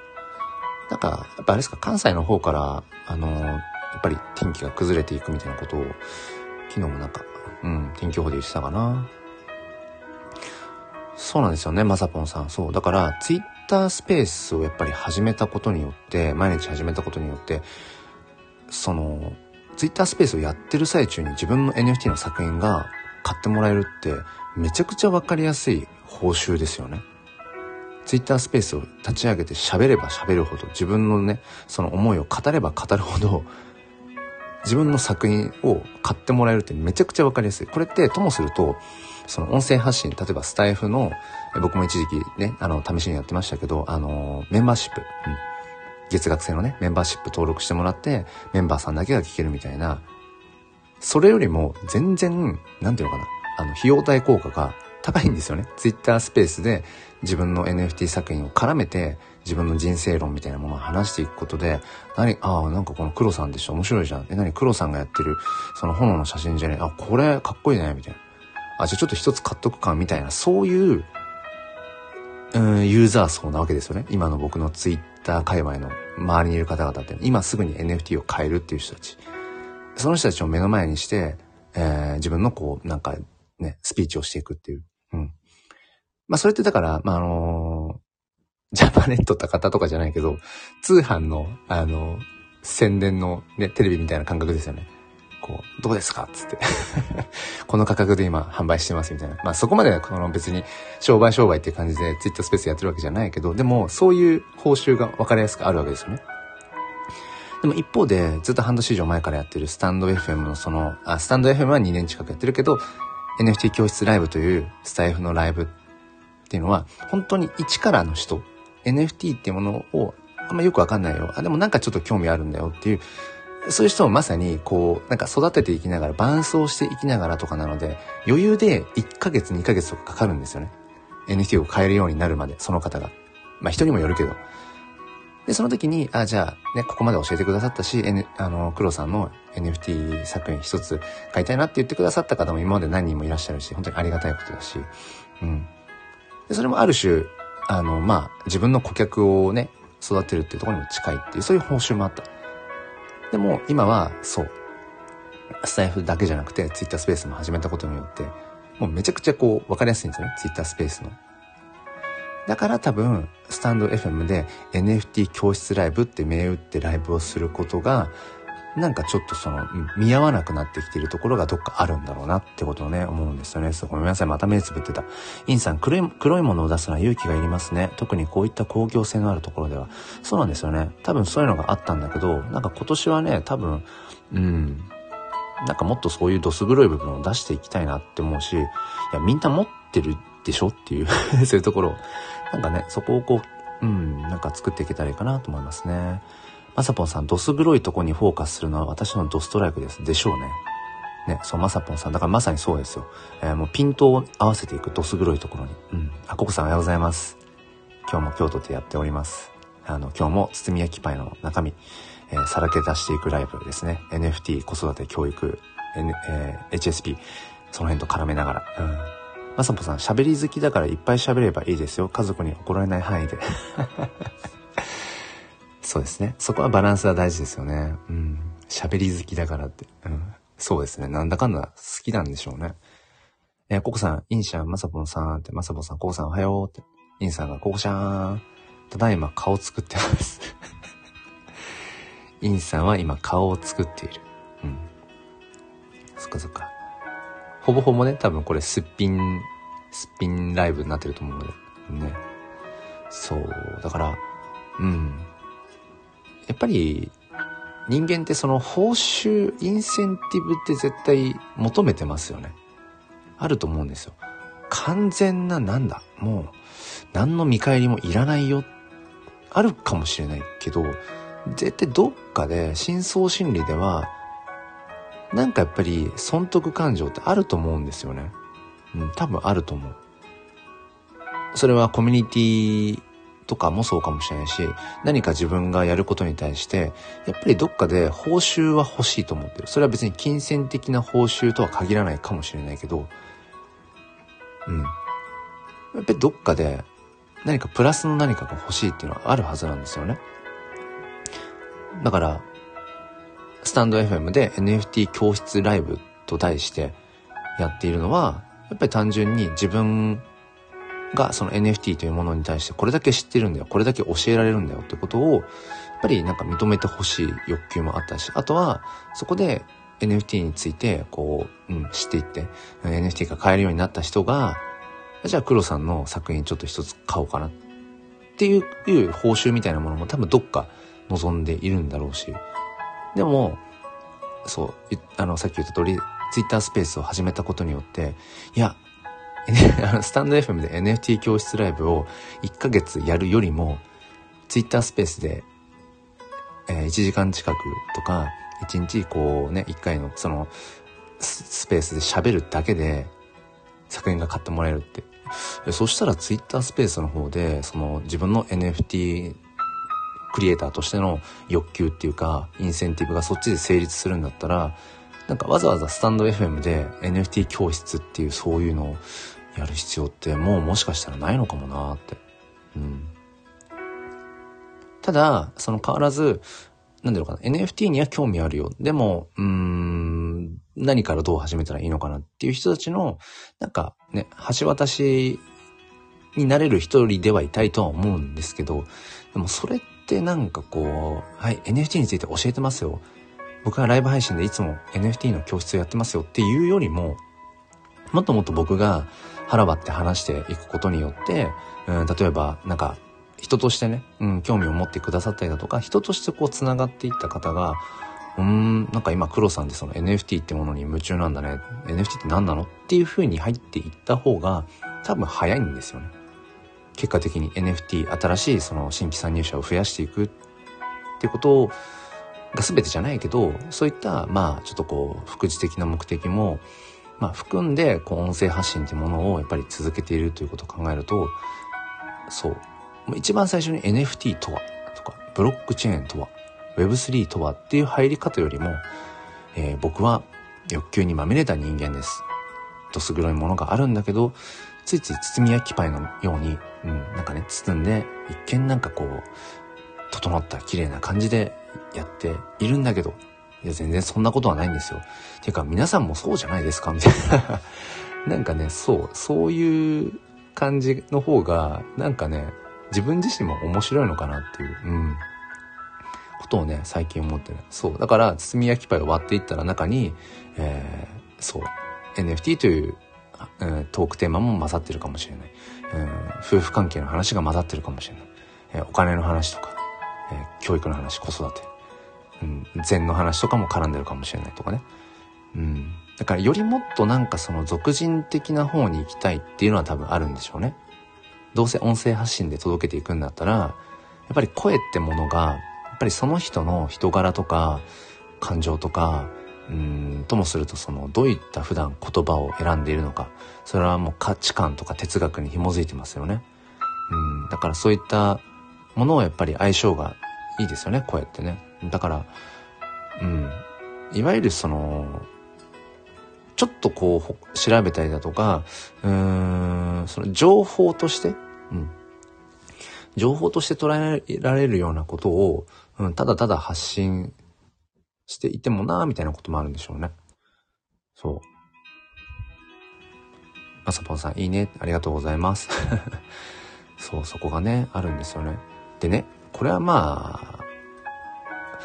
なんか、やっぱあれですか、関西の方から、あのー、やっぱり天気が崩れていくみたいなことを、昨日もなんか、うん、天気予報で言ってたかな。そうなんですよね、まさぽんさん。そう。だから、ツイッタースペースをやっぱり始めたことによって、毎日始めたことによって、その、ツイッタースペースをやってる最中に自分の NFT の作品が買ってもらえるって、めちゃくちゃわかりやすい報酬ですよね。ツイッタースペースを立ち上げて喋れば喋るほど、自分のね、その思いを語れば語るほど、自分の作品を買ってもらえるってめちゃくちゃわかりやすい。これってともすると、その音声発信、例えばスタイフの、僕も一時期ね、あの、試しにやってましたけど、あの、メンバーシップ、うん、月額制のね、メンバーシップ登録してもらって、メンバーさんだけが聞けるみたいな、それよりも全然、なんていうのかな、あの、費用対効果が高いんですよね。ツイッタースペースで自分の NFT 作品を絡めて自分の人生論みたいなものを話していくことで、何、ああ、なんかこの黒さんでしょ。面白いじゃん。え、何黒さんがやってるその炎の写真じゃねあ、これかっこいいね。みたいな。あ、じゃあちょっと一つ買っとくか。みたいな、そういう、うん、ユーザー層なわけですよね。今の僕のツイッター界隈の周りにいる方々って、今すぐに NFT を買えるっていう人たち。その人たちを目の前にして、えー、自分のこう、なんかね、スピーチをしていくっていう。うん。まあ、それってだから、まあ、あのー、ジャパネットったとかじゃないけど、通販の、あのー、宣伝のね、テレビみたいな感覚ですよね。こう、どうですか？つって。[laughs] この価格で今販売してますみたいな。まあそこまでこの別に商売商売っていう感じでツイッタースペースやってるわけじゃないけど、でもそういう報酬が分かりやすくあるわけですよね。でも一方で、ずっと半年以上前からやってるスタンド FM のその、あ、スタンド FM は2年近くやってるけど、NFT 教室ライブというスタイフのライブっていうのは、本当に一からの人、NFT っていうものをあんまよくわかんないよ。あ、でもなんかちょっと興味あるんだよっていう、そういう人をまさにこう、なんか育てていきながら、伴走していきながらとかなので、余裕で1ヶ月2ヶ月とかかかるんですよね。NFT を変えるようになるまで、その方が。まあ人にもよるけど。で、その時に、あ、じゃあ、ね、ここまで教えてくださったし、N、あの、黒さんの NFT 作品一つ買いたいなって言ってくださった方も今まで何人もいらっしゃるし、本当にありがたいことだし、うん。で、それもある種、あの、まあ、自分の顧客をね、育てるっていうところにも近いっていう、そういう報酬もあった。でも、今は、そう。スタイフだけじゃなくて、Twitter スペースも始めたことによって、もうめちゃくちゃこう、分かりやすいんですよね。Twitter スペースのだから多分、スタンド FM で NFT 教室ライブって銘打ってライブをすることが、なんかちょっとその、見合わなくなってきているところがどっかあるんだろうなってことをね、思うんですよね。そう、ごめんなさい。また目つぶってた。インさん、黒い、黒いものを出すのは勇気がいりますね。特にこういった工業性のあるところでは。そうなんですよね。多分そういうのがあったんだけど、なんか今年はね、多分、うん、なんかもっとそういうどす黒い部分を出していきたいなって思うし、いや、みんな持ってるでしょっていう [laughs] そういうところなんかね、そこをこう、うん、なんか作っていけたらいいかなと思いますね。まさぽんさん、どす黒いとこにフォーカスするのは私のドストライクです。でしょうね。ね、そう、まさぽんさん。だからまさにそうですよ。えー、もうピントを合わせていく、どす黒いところに。うん。あ、ココさんおはようございます。今日も京都でやっております。あの、今日も包み焼きパイの中身、えー、さらけ出していくライブですね。NFT、子育て、教育、N、えー、HSP、その辺と絡めながら。うん。まさぽさん、喋り好きだからいっぱい喋ればいいですよ。家族に怒られない範囲で。そうですね。そこはバランスは大事ですよね。うん。喋り好きだからって。うん。そうですね。なんだかんだ好きなんでしょうね。えー、ココさん、インシャン、マサポンさんって、マサポンさん、ココさんおはようって。インさんが、ココシャーン。ただいま顔作ってます [laughs] インさんは今顔を作っている。うん。そっかそっか。ほぼほぼね、多分これすっぴん、すっぴんライブになってると思うので。ね。そう。だから、うん。やっぱり、人間ってその報酬、インセンティブって絶対求めてますよね。あると思うんですよ。完全ななんだ？もう、何の見返りもいらないよ。あるかもしれないけど、絶対どっかで深層心理では、なんかやっぱり損得感情ってあると思うんですよね。うん、多分あると思う。それはコミュニティとかもそうかもしれないし、何か自分がやることに対して、やっぱりどっかで報酬は欲しいと思ってる。それは別に金銭的な報酬とは限らないかもしれないけど、うん。やっぱりどっかで何かプラスの何かが欲しいっていうのはあるはずなんですよね。だから、スタンド FM で NFT 教室ライブと題してやっているのは、やっぱり単純に自分がその NFT というものに対してこれだけ知ってるんだよ、これだけ教えられるんだよってことを、やっぱりなんか認めてほしい欲求もあったし、あとはそこで NFT についてこう、うん、知っていって、NFT が買えるようになった人が、じゃあ黒さんの作品ちょっと一つ買おうかなっていう報酬みたいなものも多分どっか望んでいるんだろうし、でも、そう、あの、さっき言った通り、ツイッタースペースを始めたことによって、いや、[laughs] スタンド FM で NFT 教室ライブを1ヶ月やるよりも、ツイッタースペースで、え、1時間近くとか、1日こうね、1回のそのスペースで喋るだけで作品が買ってもらえるって。そしたらツイッタースペースの方で、その自分の NFT クリエイターとしての欲求っていうか、インセンティブがそっちで成立するんだったら、なんかわざわざスタンド FM で NFT 教室っていうそういうのをやる必要ってもうもしかしたらないのかもなって。うん。ただ、その変わらず、なんだろうかな、NFT には興味あるよ。でも、うーん、何からどう始めたらいいのかなっていう人たちの、なんかね、橋渡しになれる一人ではいたいとは思うんですけど、でもそれってなんかこう、はい、NFT について教えてますよ。僕はライブ配信でいつも NFT の教室をやってますよっていうよりも、もっともっと僕が腹割って話していくことによって、うん、例えばなんか人としてね、うん、興味を持ってくださったりだとか、人としてこう繋がっていった方が、うん、なんか今黒さんでその NFT ってものに夢中なんだね。NFT って何なのっていう風に入っていった方が多分早いんですよね。結果的に NFT、新しいその新規参入者を増やしていくってことが全てじゃないけど、そういった、まあ、ちょっとこう、副次的な目的も、まあ、含んで、こう、音声発信っていうものをやっぱり続けているということを考えると、そう。一番最初に NFT とは、とか、ブロックチェーンとは、Web3 とはっていう入り方よりも、えー、僕は欲求にまみれた人間です。どす黒いものがあるんだけど、ついつい包み焼きパイのように、うん、なんかね、包んで、一見なんかこう、整った綺麗な感じでやっているんだけど、いや、全然そんなことはないんですよ。ていうか、皆さんもそうじゃないですか？みたいな。[laughs] なんかね、そう、そういう感じの方が、なんかね、自分自身も面白いのかなっていう、うん、ことをね、最近思ってる。そう。だから、包み焼きパイを割っていったら中に、えー、そう、NFT という、うん、トークテーマも混ざってるかもしれない。うん、夫婦関係の話が混ざってるかもしれない。えー、お金の話とか、えー、教育の話、子育て、うん、禅の話とかも絡んでるかもしれないとかね。うん。だからよりもっとなんかその俗人的な方に行きたいっていうのは多分あるんでしょうね。どうせ音声発信で届けていくんだったら、やっぱり声ってものが、やっぱりその人の人柄とか、感情とか、うんともするとそのどういった普段言葉を選んでいるのかそれはもう価値観とか哲学に紐づいてますよねうんだからそういったものをやっぱり相性がいいですよね声ってねだからうんいわゆるそのちょっとこう調べたりだとかうーんその情報としてうん情報として捉えられるようなことを、うん、ただただ発信していてもなみたいなこともあるんでしょうね。そう。まさぽんさん、いいね。ありがとうございます。[laughs] そう、そこがね、あるんですよね。でね、これはまあ、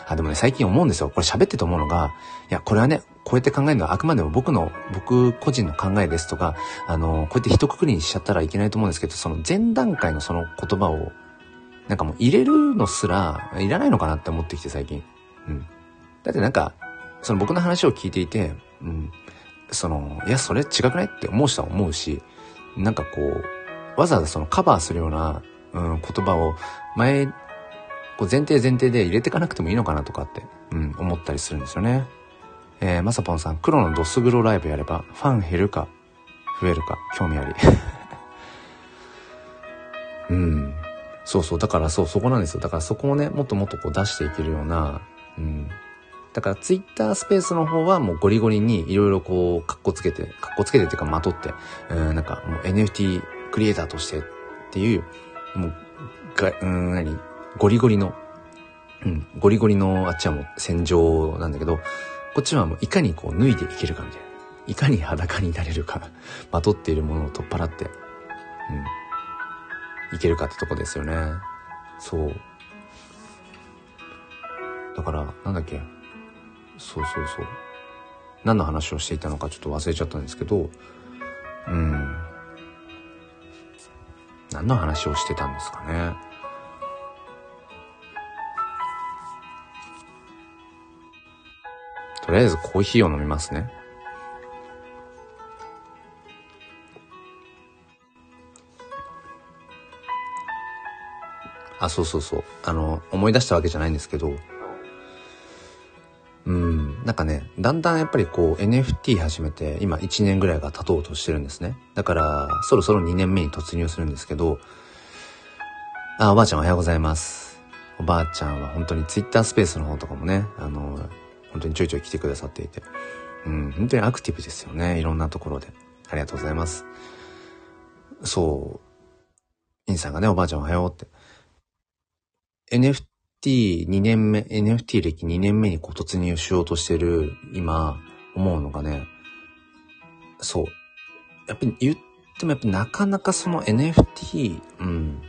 あ、でもね、最近思うんですよ。これ喋ってて思うのが、いや、これはね、こうやって考えるのはあくまでも僕の、僕個人の考えですとか、あの、こうやって一括りにしちゃったらいけないと思うんですけど、その前段階のその言葉を、なんかもう入れるのすら、いらないのかなって思ってきて最近。うん。だってなんか、その僕の話を聞いていて、うん、その、いや、それ違くないって思う人は思うし、なんかこう、わざわざそのカバーするような、うん、言葉を前、こう前提前提で入れていかなくてもいいのかなとかって、うん、思ったりするんですよね。えー、まさぽんさん、黒のドスグロライブやれば、ファン減るか、増えるか、興味あり。[laughs] うん。そうそう。だからそう、そこなんですよ。だからそこをね、もっともっとこう出していけるような、うん、だからツイッタースペースの方はもうゴリゴリにいろいろこう、カッコつけて、カッコつけてっていうかまとって、うん、なんかもう NFT クリエイターとしてっていう、もう、が、うん、何？ゴリゴリの、うん、ゴリゴリのあっちはもう戦場なんだけど、こっちはもういかにこう脱いでいけるかみたいな。いかに裸になれるか、[laughs] まとっているものを取っ払って、うん、いけるかってとこですよね。そう。だから、なんだっけ、そうそうそう。何の話をしていたのかちょっと忘れちゃったんですけど、うん。何の話をしてたんですかね。とりあえずコーヒーを飲みますね。あ、そうそうそう。あの、思い出したわけじゃないんですけど、うん、なんかね、だんだんやっぱりこう NFT 始めて今1年ぐらいが経とうとしてるんですね。だからそろそろ2年目に突入するんですけど、あ、おばあちゃんおはようございます。おばあちゃんは本当に Twitter スペースの方とかもね、あの、本当にちょいちょい来てくださっていて、うん、本当にアクティブですよね。いろんなところで。ありがとうございます。そう、インさんがね、おばあちゃんおはようって。NFT2 年目、NFT 歴2年目にこう突入しようとしてる今思うのがね、そう。やっぱり言ってもやっぱなかなかその NFT、うん。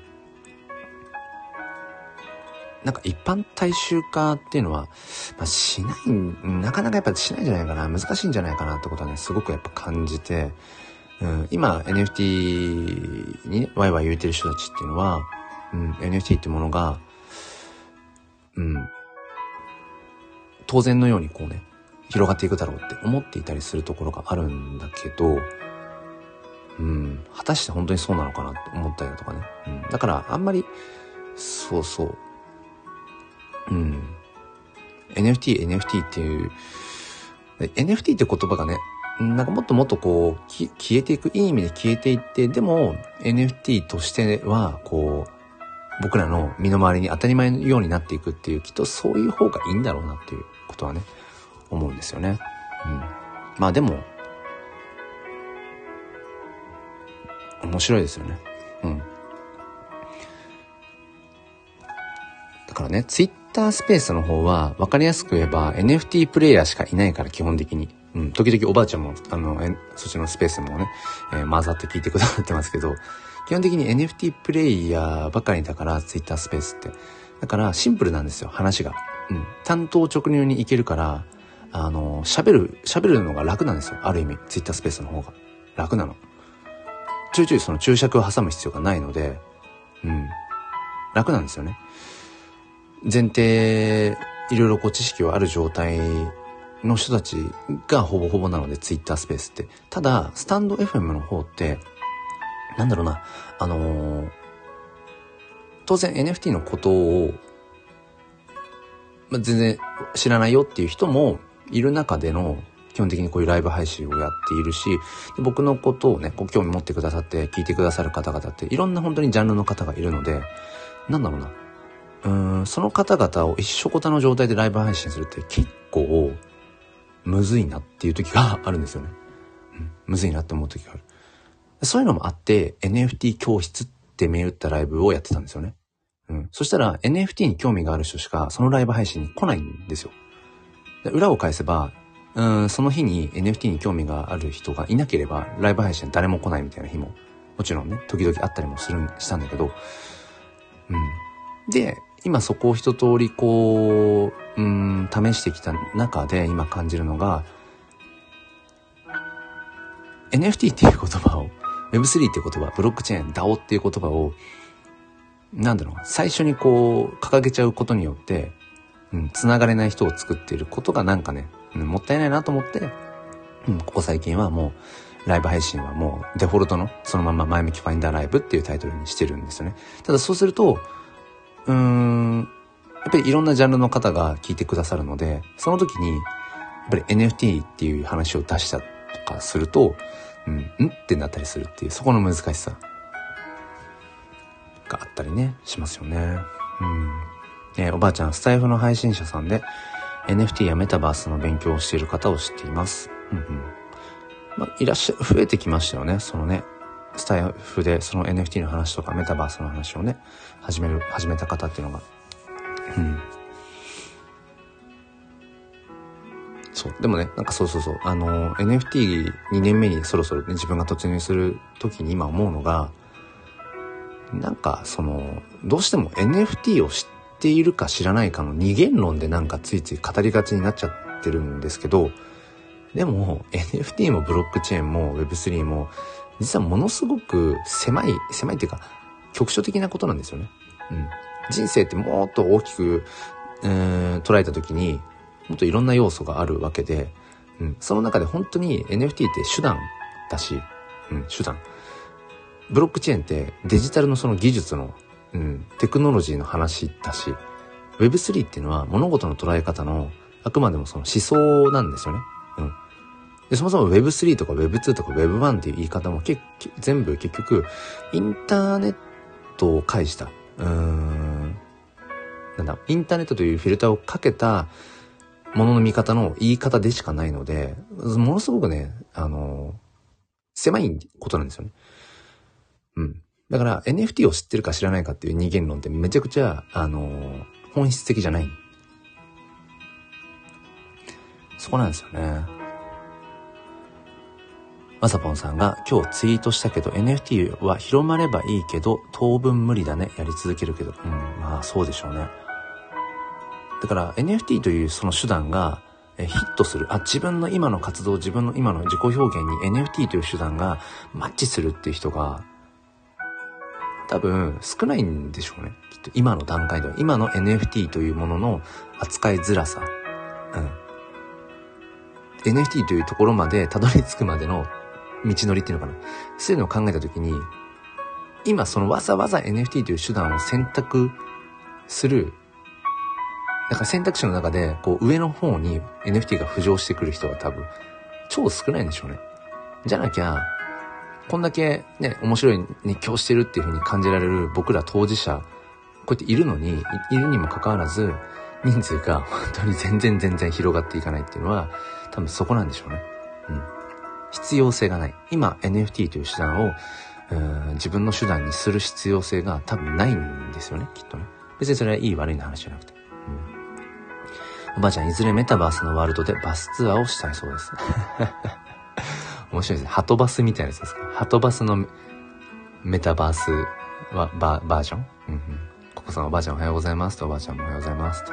なんか一般大衆化っていうのは、まあ、しない、なかなかやっぱしないんじゃないかな、難しいんじゃないかなってことはね、すごくやっぱ感じて、うん、今 NFT にワイワイ言うてる人たちっていうのは、うん、NFT ってものが、うん、当然のようにこうね、広がっていくだろうって思っていたりするところがあるんだけど、うん、果たして本当にそうなのかなって思ったりだとかね。うん、だからあんまり、そうそう、うん、NFT、NFT っていう、NFT って言葉がね、なんかもっともっとこう、消えていく、いい意味で消えていって、でも NFT としては、こう、僕らの身の回りに当たり前のようになっていくっていう、きっとそういう方がいいんだろうなっていうことはね、思うんですよね。うん。まあでも、面白いですよね。うん。だからね、ツイッタースペースの方は、わかりやすく言えば NFT プレイヤーしかいないから基本的に。うん、時々おばあちゃんも、あの、そっちのスペースもね、えー、混ざって聞いてくださってますけど、基本的に NFT プレイヤーばかりだから、Twitter スペースって。だからシンプルなんですよ、話が。うん。担当直入に行けるから、あの、喋る、喋るのが楽なんですよ。ある意味、Twitter スペースの方が。楽なの。ちょいちょいその注釈を挟む必要がないので、うん。楽なんですよね。前提、いろいろこう知識はある状態の人たちがほぼほぼなので、ツイッタースペースって。ただ、スタンド FM の方って、なんだろうな、あのー、当然 NFT のことを、まあ、全然知らないよっていう人もいる中での、基本的にこういうライブ配信をやっているし、僕のことをね、ご興味持ってくださって聞いてくださる方々っていろんな本当にジャンルの方がいるので、なんだろうな。うん、その方々を一緒こたの状態でライブ配信するって結構、むずいなっていう時があるんですよね。うん、むずいなって思う時がある。そういうのもあって、NFT 教室って銘打ったライブをやってたんですよね。うん。そしたら NFT に興味がある人しかそのライブ配信に来ないんですよ。で裏を返せば、うん、その日に NFT に興味がある人がいなければ、ライブ配信誰も来ないみたいな日も、もちろんね、時々あったりもする、したんだけど、うん。で、今そこを一通りこう、うん、試してきた中で今感じるのが、NFT っていう言葉を、Web3 っていう言葉、ブロックチェーン、DAO っていう言葉を、なんだろう、最初にこう、掲げちゃうことによって、うん、繋がれない人を作っていることがなんかね、うん、もったいないなと思って、うん、ここ最近はもう、ライブ配信はもうデフォルトのそのまま前向きファインダーライブっていうタイトルにしてるんですよね。ただそうすると、うーん、やっぱりいろんなジャンルの方が聞いてくださるので、その時に、やっぱり NFT っていう話を出したとかすると、うん、んってなったりするっていう、そこの難しさがあったりね、しますよね。うん。えー、おばあちゃん、スタイフの配信者さんで、NFT やメタバースの勉強をしている方を知っています。うんうん。まあ、いらっしゃ、増えてきましたよね、そのね。スタイフでその NFT の話とかメタバースの話をね、始める、始めた方っていうのが。うん。そう。でもね、なんかそうそうそう。あの、NFT2 年目にそろそろね、自分が突入する時に今思うのが、なんかその、どうしても NFT を知っているか知らないかの二元論でなんかついつい語りがちになっちゃってるんですけど、でも NFT もブロックチェーンも Web3 も実はものすごく狭い、狭いっていうか局所的なことなんですよね。うん。人生ってもっと大きく、うん、捉えた時にもっといろんな要素があるわけで、うん、その中で本当に NFT って手段だし、うん、手段。ブロックチェーンってデジタルのその技術の、うん、テクノロジーの話だし、Web3 っていうのは物事の捉え方のあくまでもその思想なんですよね。うん。で、そもそも Web3 とか Web2 とか Web1 っていう言い方もけ全部結局インターネットを介した、うーん、なんだ、インターネットというフィルターをかけたものの見方の言い方でしかないので、ものすごくね、あの、狭いことなんですよね。うん。だから NFT を知ってるか知らないかっていう二元論ってめちゃくちゃ、あの、本質的じゃない。そこなんですよね。まさぽんさんが今日ツイートしたけど NFT は広まればいいけど当分無理だね。やり続けるけど。うん、まあそうでしょうね。だから NFT というその手段がヒットする。あ、自分の今の活動、自分の今の自己表現に NFT という手段がマッチするっていう人が多分少ないんでしょうね。きっと今の段階では。今の NFT というものの扱いづらさ。うん。NFT というところまでたどり着くまでの道のりっていうのかな。そういうのを考えたときに、今そのわざわざ NFT という手段を選択する、だから選択肢の中で、こう上の方に NFT が浮上してくる人が多分、超少ないんでしょうね。じゃなきゃ、こんだけね、面白い熱狂してるっていう風に感じられる僕ら当事者、こうやっているのに、いるにもかかわらず、人数が本当に全然全然広がっていかないっていうのは、多分そこなんでしょうね。うん。必要性がない。今 NFT という手段を、うん自分の手段にする必要性が多分ないんですよね、きっとね。別にそれはいい悪いの話じゃなくて。うん。おばあちゃん、いずれメタバースのワールドでバスツアーをしたいそうです。[laughs] 面白いですね。ハトバスみたいなやつですか？ハトバスのメタバースはババージョン？うんうん。ココさんおばあちゃんおはようございますとおばあちゃんもおはようございますと。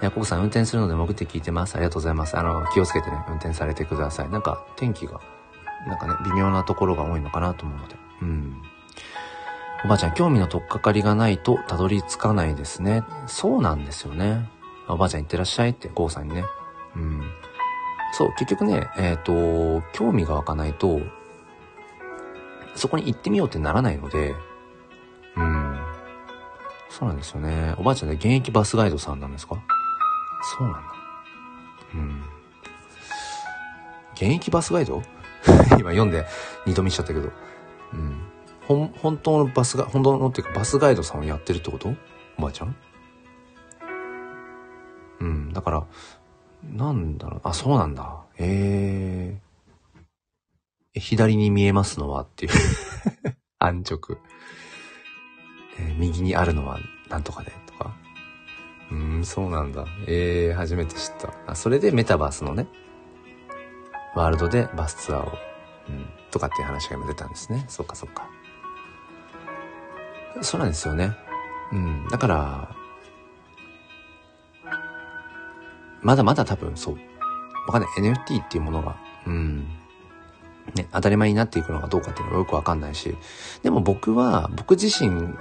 いや、ココさん運転するので潜って聞いてます。ありがとうございます。あの、気をつけてね、運転されてください。なんか天気が、なんかね、微妙なところが多いのかなと思うので。うん。おばあちゃん、興味の取っかかりがないとたどり着かないですね。そうなんですよね。おばあちゃん行ってらっしゃいって、コウさんにね。うん。そう、結局ね、えっ、ー、と、興味が湧かないと、そこに行ってみようってならないので、うん。そうなんですよね。おばあちゃんね、現役バスガイドさんなんですか？そうなんだ。うん。現役バスガイド？[laughs] 今読んで二度見しちゃったけど。うん。ほん、本当のバスが、本当のっていうかバスガイドさんをやってるってこと？おばあちゃん？うん。だから、なんだろう。あ、そうなんだ。ええー。左に見えますのはっていう [laughs] 安直。えー、右にあるのはなんとかで。うん、そうなんだ。ええー、初めて知った。あ、それでメタバースのね、ワールドでバスツアーを、うん、とかっていう話が今出たんですね。そっかそっか。そうなんですよね。うん。だから、まだまだ多分そう。わかんない。NFT っていうものが、うん。ね、当たり前になっていくのかどうかっていうのがよくわかんないし。でも僕は、僕自身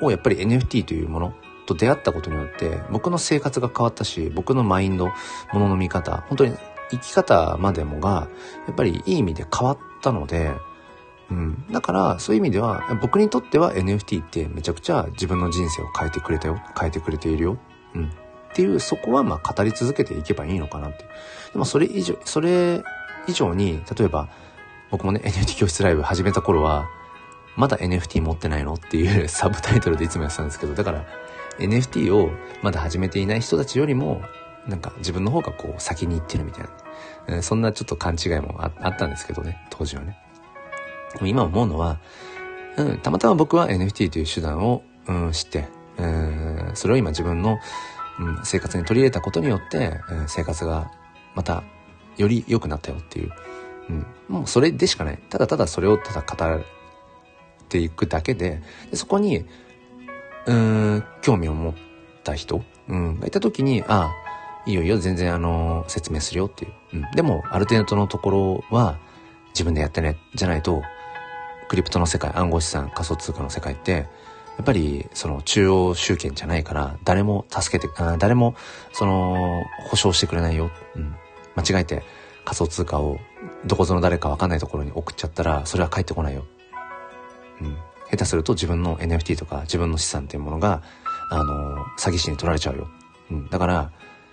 をやっぱり NFT というものと出会ったことによって、僕の生活が変わったし、僕のマインド、ものの見方、本当に生き方までもが、やっぱりいい意味で変わったので、うん。だから、そういう意味では、僕にとっては NFT ってめちゃくちゃ自分の人生を変えてくれたよ。変えてくれているよ。うん。っていう、そこはまあ語り続けていけばいいのかなって。でもそれ以上、それ以上に、例えば、僕もね、NFT 教室ライブ始めた頃は、まだ NFT 持ってないのっていう [laughs] サブタイトルでいつもやってたんですけど、だから NFT をまだ始めていない人たちよりも、なんか自分の方がこう先に行ってるみたいな、そんなちょっと勘違いもあったんですけどね、当時はね。今思うのは、うん、たまたま僕は NFT という手段を、うん、知って、うん、それを今自分の、うん、生活に取り入れたことによって、うん、生活がまたより良くなったよっていう、うん、もうそれでしかない。ただただそれをただ語っていくだけで、でそこに、うん、興味を持った人、うん、がいた時に、ああ、いいよいいよ、全然あの、説明するよっていう。うん。でも、ある程度のところは、自分でやってね、じゃないと、クリプトの世界、暗号資産、仮想通貨の世界って、やっぱり、その中央集権じゃないから、誰も助けて、あ誰も、その、保証してくれないよ。うん。間違えて仮想通貨をどこぞの誰かわかんないところに送っちゃったら、それは返ってこないよ。うん。下手すると自分の NFT とか自分の資産っていうものが、あの、詐欺師に取られちゃうよ。うん。だから、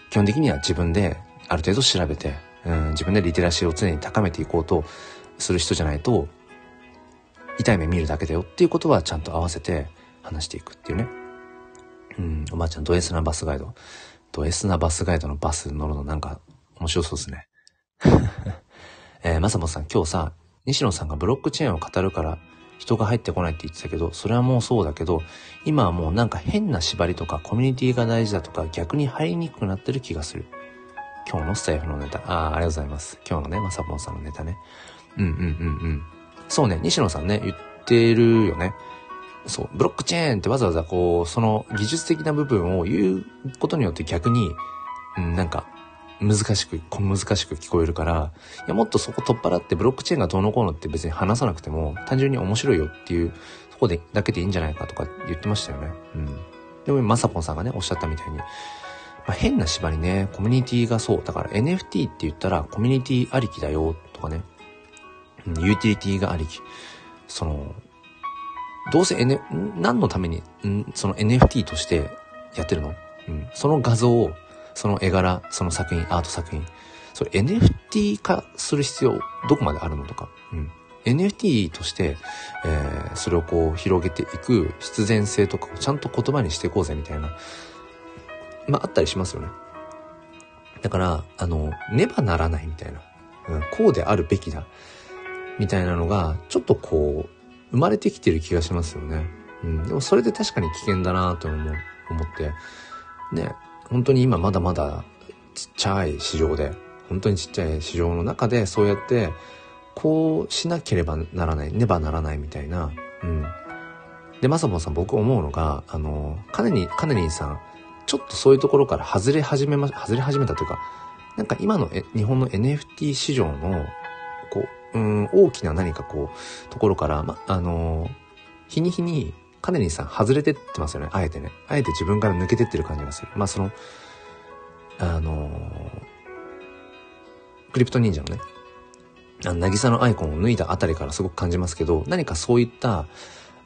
基本的には自分である程度調べて、うん、自分でリテラシーを常に高めていこうとする人じゃないと、痛い目見るだけだよっていうことはちゃんと合わせて話していくっていうね。うん、おばあちゃんド S なバスガイド。ド S なバスガイドのバス乗るのなんか面白そうですね。[laughs] えー、まさもさん今日さ、西野さんがブロックチェーンを語るから人が入ってこないって言ってたけど、それはもうそうだけど、今はもうなんか変な縛りとかコミュニティが大事だとか逆に入りにくくなってる気がする。今日のスタイフのネタ。ああ、ありがとうございます。今日のね、まさぽんさんのネタね。うんうんうんうん。そうね、西野さんね、言ってるよね。そう、ブロックチェーンってわざわざこう、その技術的な部分を言うことによって逆に、うん、なんか、難しく、難しく聞こえるから、いや、もっとそこ取っ払ってブロックチェーンがどうのこうのって別に話さなくても、単純に面白いよっていう、そこで、だけでいいんじゃないかとか言ってましたよね。うん。でも、まさぽんさんがね、おっしゃったみたいに、まあ、変な縛りね、コミュニティがそう。だから NFT って言ったらコミュニティありきだよとかね。うんユーティリティがありき。その、どうせ、N、何のために、んその NFT としてやってるの？うん。その画像を、その絵柄、その作品、アート作品。それ NFT 化する必要、どこまであるのとか。うん。NFT として、えー、それをこう広げていく必然性とかをちゃんと言葉にしていこうぜみたいな。まあ、あったりしますよね。だから、あの、ねばならないみたいな。うん、こうであるべきだ。みたいなのが、ちょっとこう、生まれてきてる気がしますよね。うん。でもそれで確かに危険だなと思う思って。ね、本当に今まだまだちっちゃい市場で、本当にちっちゃい市場の中でそうやって、こうしなければならない、ねばならないみたいな。うん。で、まさぼんさん僕思うのが、あの、カネニ、カネリンさん、ちょっとそういうところから外れ始めま、外れ始めたというか、なんか今の日本の NFT 市場の、こう、うん、大きな何かこう、ところから、ま、あの、日に日に、カネリンさん外れてってますよね。あえてね。あえて自分から抜けてってる感じがする。まあ、その、あのー、クリプト忍者のね、あの、渚のアイコンを脱いだあたりからすごく感じますけど、何かそういった、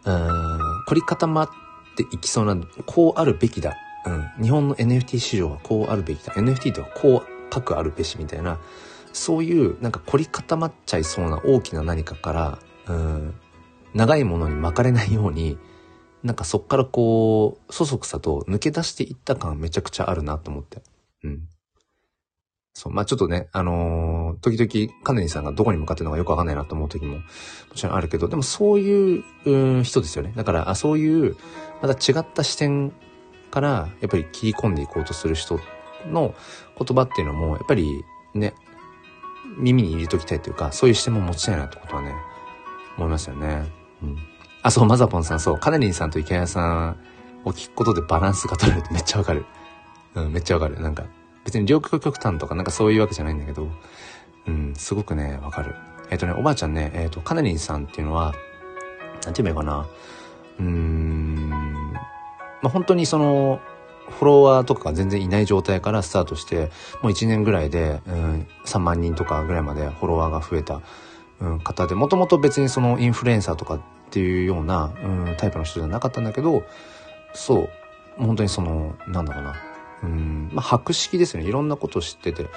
うーん、凝り固まっていきそうな、こうあるべきだ。うん。日本の NFT 市場はこうあるべきだ。NFT ではこう各あるべしみたいな、そういうなんか凝り固まっちゃいそうな大きな何かから、うん、長いものに巻かれないように、なんかそっからこう、そそくさと抜け出していった感めちゃくちゃあるなと思って。うん。そう、まあちょっとね、あのー、時々、カネリさんがどこに向かってるのかよくわかんないなと思う時も、もちろんあるけど、でもそういう、う人ですよね。だから、あ、そういう、また違った視点から、やっぱり切り込んでいこうとする人の言葉っていうのも、やっぱりね、耳に入れときたいというか、そういう視点も持ちたいなってことはね、思いますよね。うん。あ、そう、マザポンさん、そう、カネリンさんと池谷さんを聞くことでバランスが取れるってめっちゃわかる。うん、めっちゃわかる。なんか、別に両極極端とかなんかそういうわけじゃないんだけど、うん、すごくね、わかる。えっ、ー、とね、おばあちゃんね、えっ、ー、と、カネリンさんっていうのは、なんて言えばいいかな。うーん、まあ、本当にその、フォロワーとかが全然いない状態からスタートして、もう1年ぐらいで、うん、3万人とかぐらいまでフォロワーが増えた、うん、方で、もともと別にそのインフルエンサーとかっていうような、うん、タイプの人じゃなかったんだけど、そう、本当にその、なんだろうな、うん、まあ、博識ですよね。いろんなことを知ってて。で、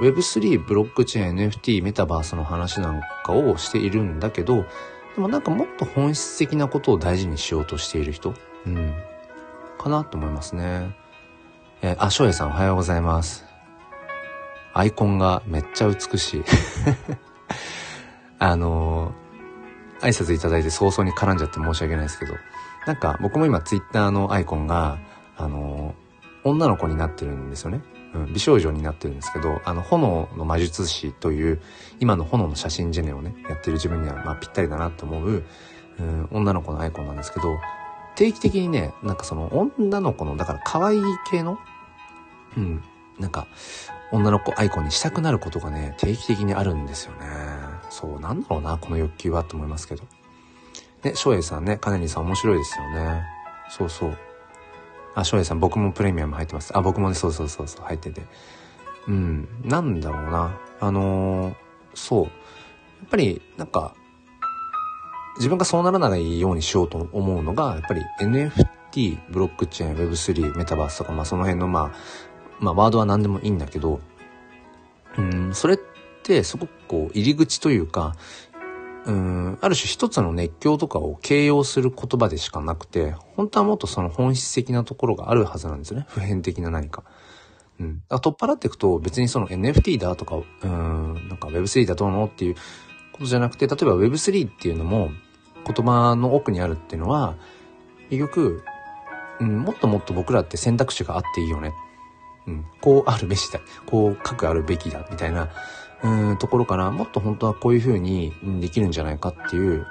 Web3、ブロックチェーン、NFT、メタバースの話なんかをしているんだけど、でもなんかもっと本質的なことを大事にしようとしている人、うん、かなと思いますね。えー、あ、翔英さんおはようございます。アイコンがめっちゃ美しい。[laughs] あのー、挨拶いただいて早々に絡んじゃって申し訳ないですけど、なんか僕も今ツイッターのアイコンが、あの女の子になってるんですよね。うん、美少女になってるんですけど、あの、炎の魔術師という、今の炎の写真ジェネをね、やってる自分には、まあ、ぴったりだなと思う、うん、女の子のアイコンなんですけど、定期的にね、なんかその、女の子の、だから可愛い系の、うん、なんか、女の子アイコンにしたくなることがね、定期的にあるんですよね。そう、なんだろうな、この欲求はと思いますけど。ね、翔英さんね、カネリーさん面白いですよね。そうそう。あ、翔平さん、僕もプレミアム入ってます。あ、僕もね、そうそうそうそう、入ってて。うん、なんだろうな。あのー、そう。やっぱり、なんか、自分がそうならないようにしようと思うのが、やっぱり NFT、ブロックチェーン、Web3、メタバースとか、まあその辺のまあ、まあワードは何でもいいんだけど、うん、それってすごくこう入り口というか、うん、ある種一つの熱狂とかを形容する言葉でしかなくて、本当はもっとその本質的なところがあるはずなんですよね。普遍的な何か。うん。だ取っ払っていくと別にその NFT だとか、うん、なんか Web3 だどうのっていうことじゃなくて、例えば Web3 っていうのも言葉の奥にあるっていうのは、結局、うん、もっともっと僕らって選択肢があっていいよね。うん、こうあるべしだ。こう書くあるべきだ。みたいな、うんところからもっと本当はこういう風にできるんじゃないかっていう、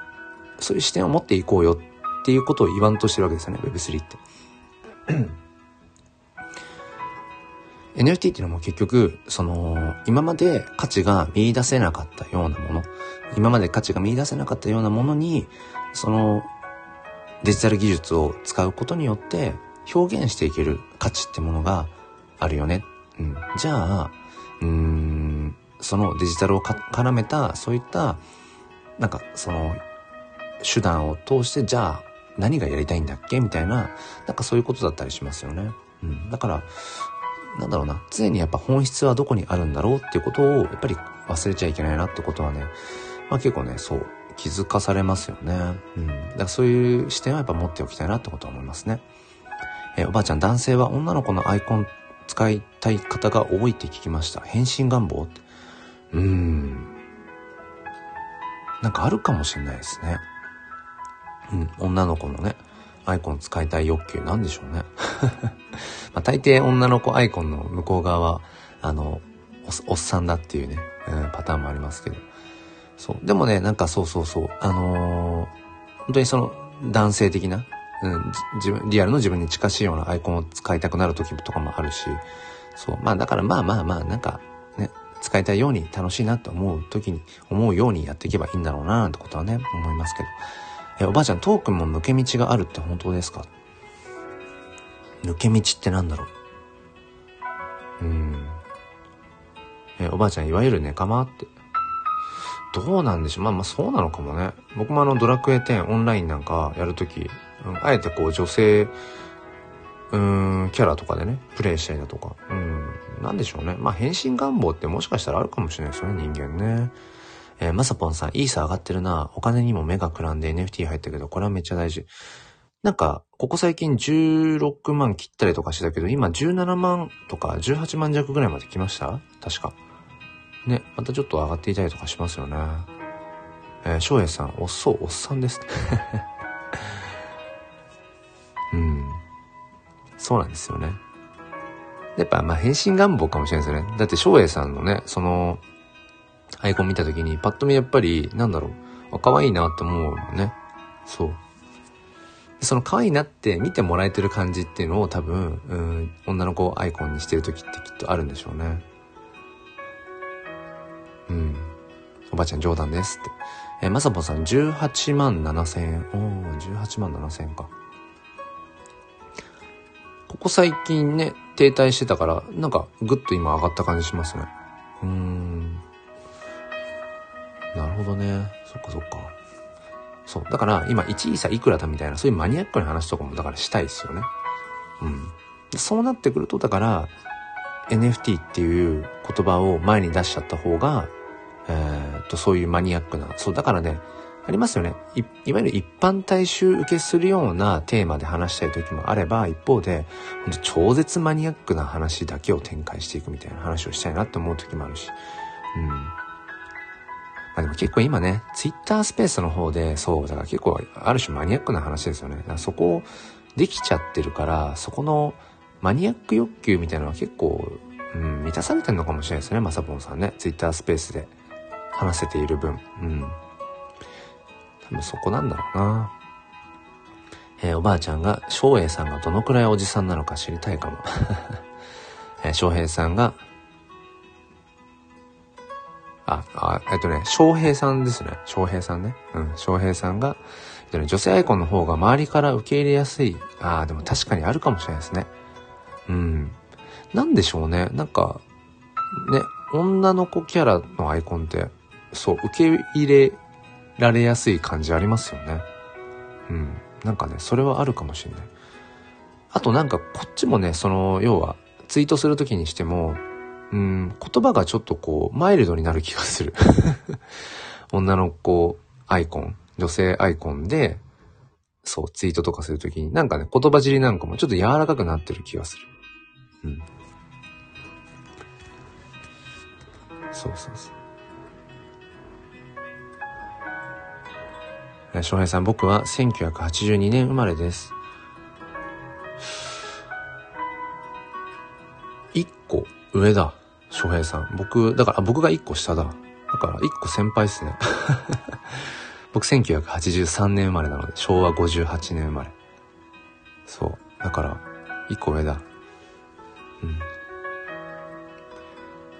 そういう視点を持っていこうよっていうことを言わんとしてるわけですよね、Web3 って。[clears throat] NFT っていうのも結局、その、今まで価値が見出せなかったようなもの、今まで価値が見出せなかったようなものに、その、デジタル技術を使うことによって表現していける価値ってものがあるよね。うん。じゃあ、うん、そのデジタルを絡めた、そういった、なんかその、手段を通して、じゃあ何がやりたいんだっけ？みたいな、なんかそういうことだったりしますよね。うん。だから、なんだろうな、常にやっぱ本質はどこにあるんだろうっていうことを、やっぱり忘れちゃいけないなってことはね、まあ結構ね、そう、気づかされますよね。うん。だからそういう視点はやっぱ持っておきたいなってことは思いますね。えー、おばあちゃん、男性は女の子のアイコン使いたい方が多いって聞きました。変身願望って。うん。なんかあるかもしれないですね。うん、女の子のね、アイコン使いたい欲求なんでしょうね。[laughs] まあ、大抵女の子アイコンの向こう側は、あの、おっさんだっていうね、うん、パターンもありますけど。そう。でもね、なんかそうそうそう、あのー、本当にその男性的な、うん、自分、リアルの自分に近しいようなアイコンを使いたくなる時とかもあるし、そう。まあだからまあまあまあ、なんか、使いたいように楽しいなと思う時に、思うようにやっていけばいいんだろうななんてことはね、思いますけど。え、おばあちゃん、トークンも抜け道があるって本当ですか？抜け道ってなんだろう？うん。え、おばあちゃんいわゆるネカマって。どうなんでしょう？まあまあそうなのかもね。僕もあのドラクエ10オンラインなんかやるとき、あえてこう女性、うん、キャラとかでね、プレイしたりだとか。うん、なんでしょうね。まあ変身願望ってもしかしたらあるかもしれないですよね、人間ね。えー、まさぽんさん、イーサ上がってるな。お金にも目がくらんで NFT 入ったけど、これはめっちゃ大事。なんか、ここ最近16万切ったりとかしてたけど、今17万とか18万弱ぐらいまで来ました？確か。ね、またちょっと上がっていたりとかしますよね。えー、翔平さん、おっそう、おっさんです。[laughs] うん。そうなんですよね。やっぱ、まあ、変身願望かもしれないですよね。だって、翔平さんのね、その、アイコン見たときに、パッと見やっぱり、なんだろう、可愛いなって思うもんね。そう。その可愛いなって見てもらえてる感じっていうのを多分、うん、女の子アイコンにしてる時ってきっとあるんでしょうね。うん。おばあちゃん冗談ですって。えまさぽさん18万7千円。おー、18万7千円か。ここ最近ね、停滞してたから、なんかぐっと今上がった感じしますね。うーん。なるほどね。そっかそっか。そう。だから今1位差いくらだみたいな、そういうマニアックな話とかもだからしたいですよね。うん。そうなってくると、だから NFT っていう言葉を前に出しちゃった方が、えー、っと、そういうマニアックな、そう、だからね、ありますよねい。いわゆる一般大衆受けするようなテーマで話したい時もあれば、一方で、本当超絶マニアックな話だけを展開していくみたいな話をしたいなって思う時もあるし。うん。まあでも結構今ね、ツイッタースペースの方で、そう、だから結構ある種マニアックな話ですよね。だからそこをできちゃってるから、そこのマニアック欲求みたいなのは結構、うん、満たされてるのかもしれないですね、まさぽんさんね。ツイッタースペースで話せている分。うん。多分そこなんだろうな。えー、おばあちゃんが、翔平さんがどのくらいおじさんなのか知りたいかも。[laughs] えー、翔平さんが、あ、あ、えっとね、翔平さんですね。翔平さんね。うん、翔平さんが、えっとね、女性アイコンの方が周りから受け入れやすい。ああ、でも確かにあるかもしれないですね。うん。なんでしょうね。なんか、ね、女の子キャラのアイコンって、そう、受け入れられやすい感じありますよね。うん。なんかね、それはあるかもしれない。あとなんかこっちもね、その、要は、ツイートするときにしても、うん、言葉がちょっとこう、マイルドになる気がする。[laughs] 女の子アイコン、女性アイコンで、そう、ツイートとかするときに、なんかね、言葉尻なんかもちょっと柔らかくなってる気がする。うん。そうそうそう。翔平さん、僕は1982年生まれです。一個上だ。翔平さん。僕、だから、僕が一個下だ。だから、一個先輩っすね。[laughs] 僕1983年生まれなので、昭和58年生まれ。そう。だから、一個上だ。うん。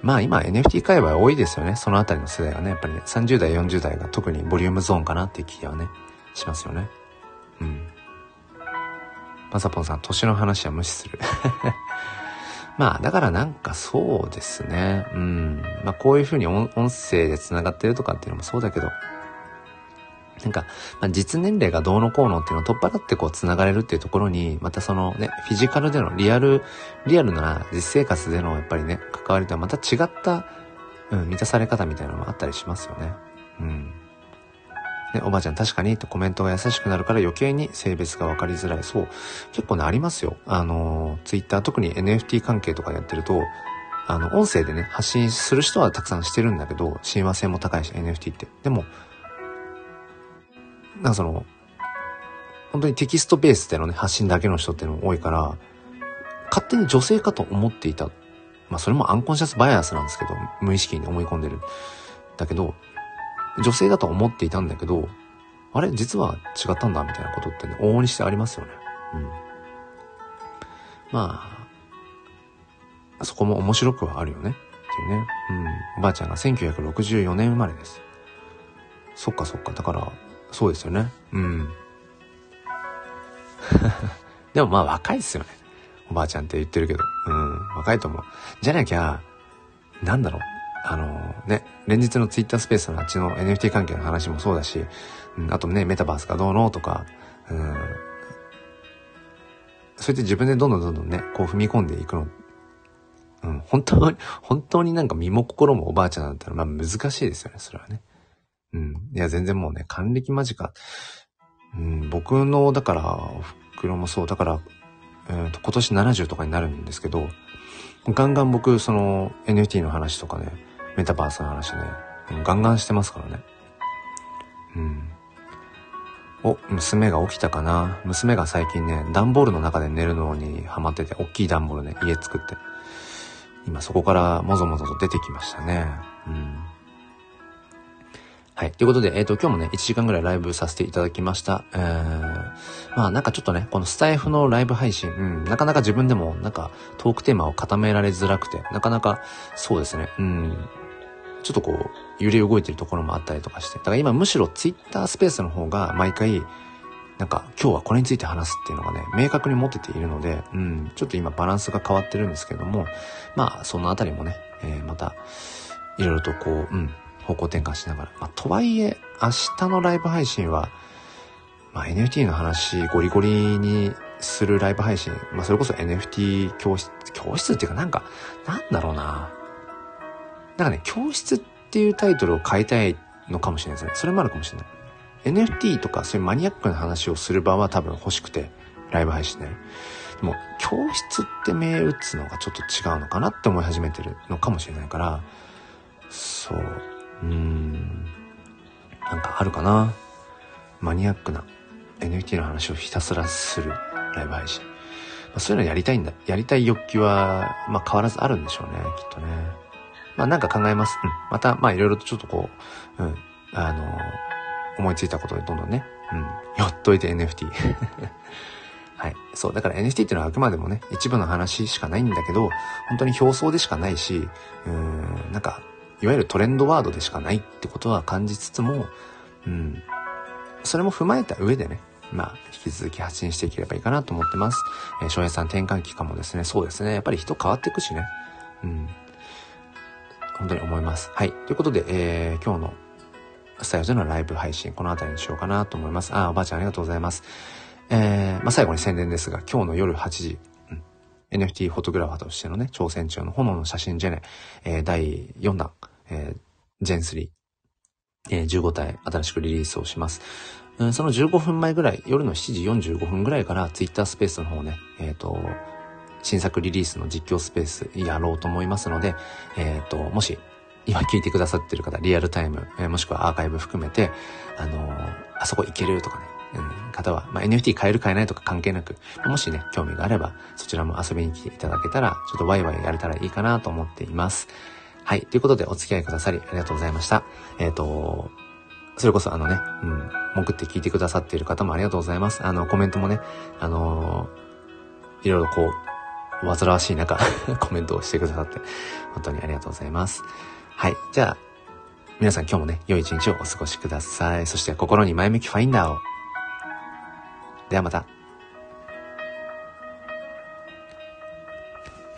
まあ今 NFT 界隈多いですよね。そのあたりの世代はね。やっぱりね、30代、40代が特にボリュームゾーンかなっていう気はね、しますよね。うん。まさぽんさん、年の話は無視する。[laughs] まあ、だからなんかそうですね。うん。まあ、こういうふうに音声で繋がってるとかっていうのもそうだけど、なんか、まあ、実年齢がどうのこうのっていうのを取っ払ってこう繋がれるっていうところに、またそのね、フィジカルでのリアル、リアルな実生活でのやっぱりね、関わりとはまた違った、うん、満たされ方みたいなのもあったりしますよね。うん。ね、おばあちゃん確かにってコメントが優しくなるから余計に性別が分かりづらい。そう。結構ね、ありますよ。あの、ツイッター特に NFT 関係とかやってると、あの、音声でね、発信する人はたくさんしてるんだけど、親和性も高いし、NFT って。でも、なんかその、本当にテキストベースでのね、発信だけの人っていうのも多いから、勝手に女性かと思っていた。まあそれもアンコンシャスバイアスなんですけど、無意識に思い込んでる。だけど、女性だと思っていたんだけど、あれ？実は違ったんだみたいなことってね、往々にしてありますよね。うん。まあ、そこも面白くはあるよね。っていうね。うん。おばあちゃんが1964年生まれです。そっかそっか。だから、そうですよね。うん。[laughs] でもまあ若いっすよね。おばあちゃんって言ってるけど。うん。若いと思う。じゃなきゃ、なんだろう。あのね、連日のツイッタースペースのあっちの NFT 関係の話もそうだし、うん、あとね、メタバースがどうのとか、うん、そうやって自分でどんどんどんどんね、こう踏み込んでいくの、うん、本当に、本当になんか身も心もおばあちゃんだったら、まあ難しいですよね、それはね。うん。いや、全然もうね、還暦間近。うん、僕の、だから、袋もそう、だから、えー、と今年70とかになるんですけど、ガンガン僕、その NFT の話とかね、メタバースの話ね、ガンガンしてますからね。うん。お、娘が起きたかな娘が最近ね、段ボールの中で寝るのにハマってて、大きい段ボールね、家作って。今そこからもぞもぞと出てきましたね。うん。はい。ということで、えっ、ー、と、今日もね、1時間ぐらいライブさせていただきました。えー、まあなんかちょっとね、このスタイフのライブ配信、うん、なかなか自分でもなんかトークテーマを固められづらくて、なかなかそうですね、うん、ちょっとこう、揺れ動いてるところもあったりとかして。だから今むしろツイッタースペースの方が毎回、なんか今日はこれについて話すっていうのがね、明確に持てているので、うん、ちょっと今バランスが変わってるんですけども、まあそのあたりもね、えー、また、いろいろとこう、うん、方向転換しながら。まあとはいえ、明日のライブ配信は、まあ、NFT の話ゴリゴリにするライブ配信、まあ、それこそ NFT 教室、教室っていうかなんか、なんだろうな。なんかね、教室っていうタイトルを変えたいのかもしれないですね。それもあるかもしれない。NFT とかそういうマニアックな話をする場は多分欲しくて、ライブ配信、ね。でも、教室って銘打つのがちょっと違うのかなって思い始めてるのかもしれないから、そう、うーん、なんかあるかな？マニアックな NFT の話をひたすらするライブ配信。まあ、そういうのやりたいんだ。やりたい欲求は、まあ変わらずあるんでしょうね、きっとね。まあなんか考えます。うん。また、まあいろいろとちょっとこう、うん。あの思いついたことでどんどんね、うん。よっといて NFT。[laughs] はい。そう。だから NFT っていうのはあくまでもね、一部の話しかないんだけど、本当に表層でしかないし、うん、なんか、いわゆるトレンドワードでしかないってことは感じつつも、うん、それも踏まえた上でね、まあ、引き続き発信していければいいかなと思ってます。えー、翔平さん転換期間もですね、そうですね、やっぱり人変わっていくしね。うん。本当に思います。はい。ということで、えー、今日のスタイルでのライブ配信、この辺りにしようかなと思います。あ、おばあちゃんありがとうございます。えー、まあ、最後に宣伝ですが、今日の夜8時、NFT フォトグラファーとしてのね、挑戦中の炎の写真ジェネ、えー、第4弾、えー、ジェン3、えー、15体新しくリリースをします。うん、その15分前ぐらい、夜の7時45分ぐらいから Twitter スペースの方ね、えっ、ー、と、新作リリースの実況スペースやろうと思いますので、えっ、ー、と、もし今聞いてくださってる方、リアルタイム、えー、もしくはアーカイブ含めて、あのー、あそこ行けるとかね、方は、まあ、NFT 買える買えないとか関係なく、もしね、興味があれば、そちらも遊びに来ていただけたら、ちょっとワイワイやれたらいいかなと思っています。はい。ということで、お付き合いくださり、ありがとうございました。えっ、ー、と、それこそあのね、うん、潜って聞いてくださっている方もありがとうございます。あの、コメントもね、あのー、いろいろこう、煩わしい中 [laughs] コメントをしてくださって、本当にありがとうございます。はい。じゃあ、皆さん今日もね、良い一日をお過ごしください。そして心に前向きファインダーを。ではまた。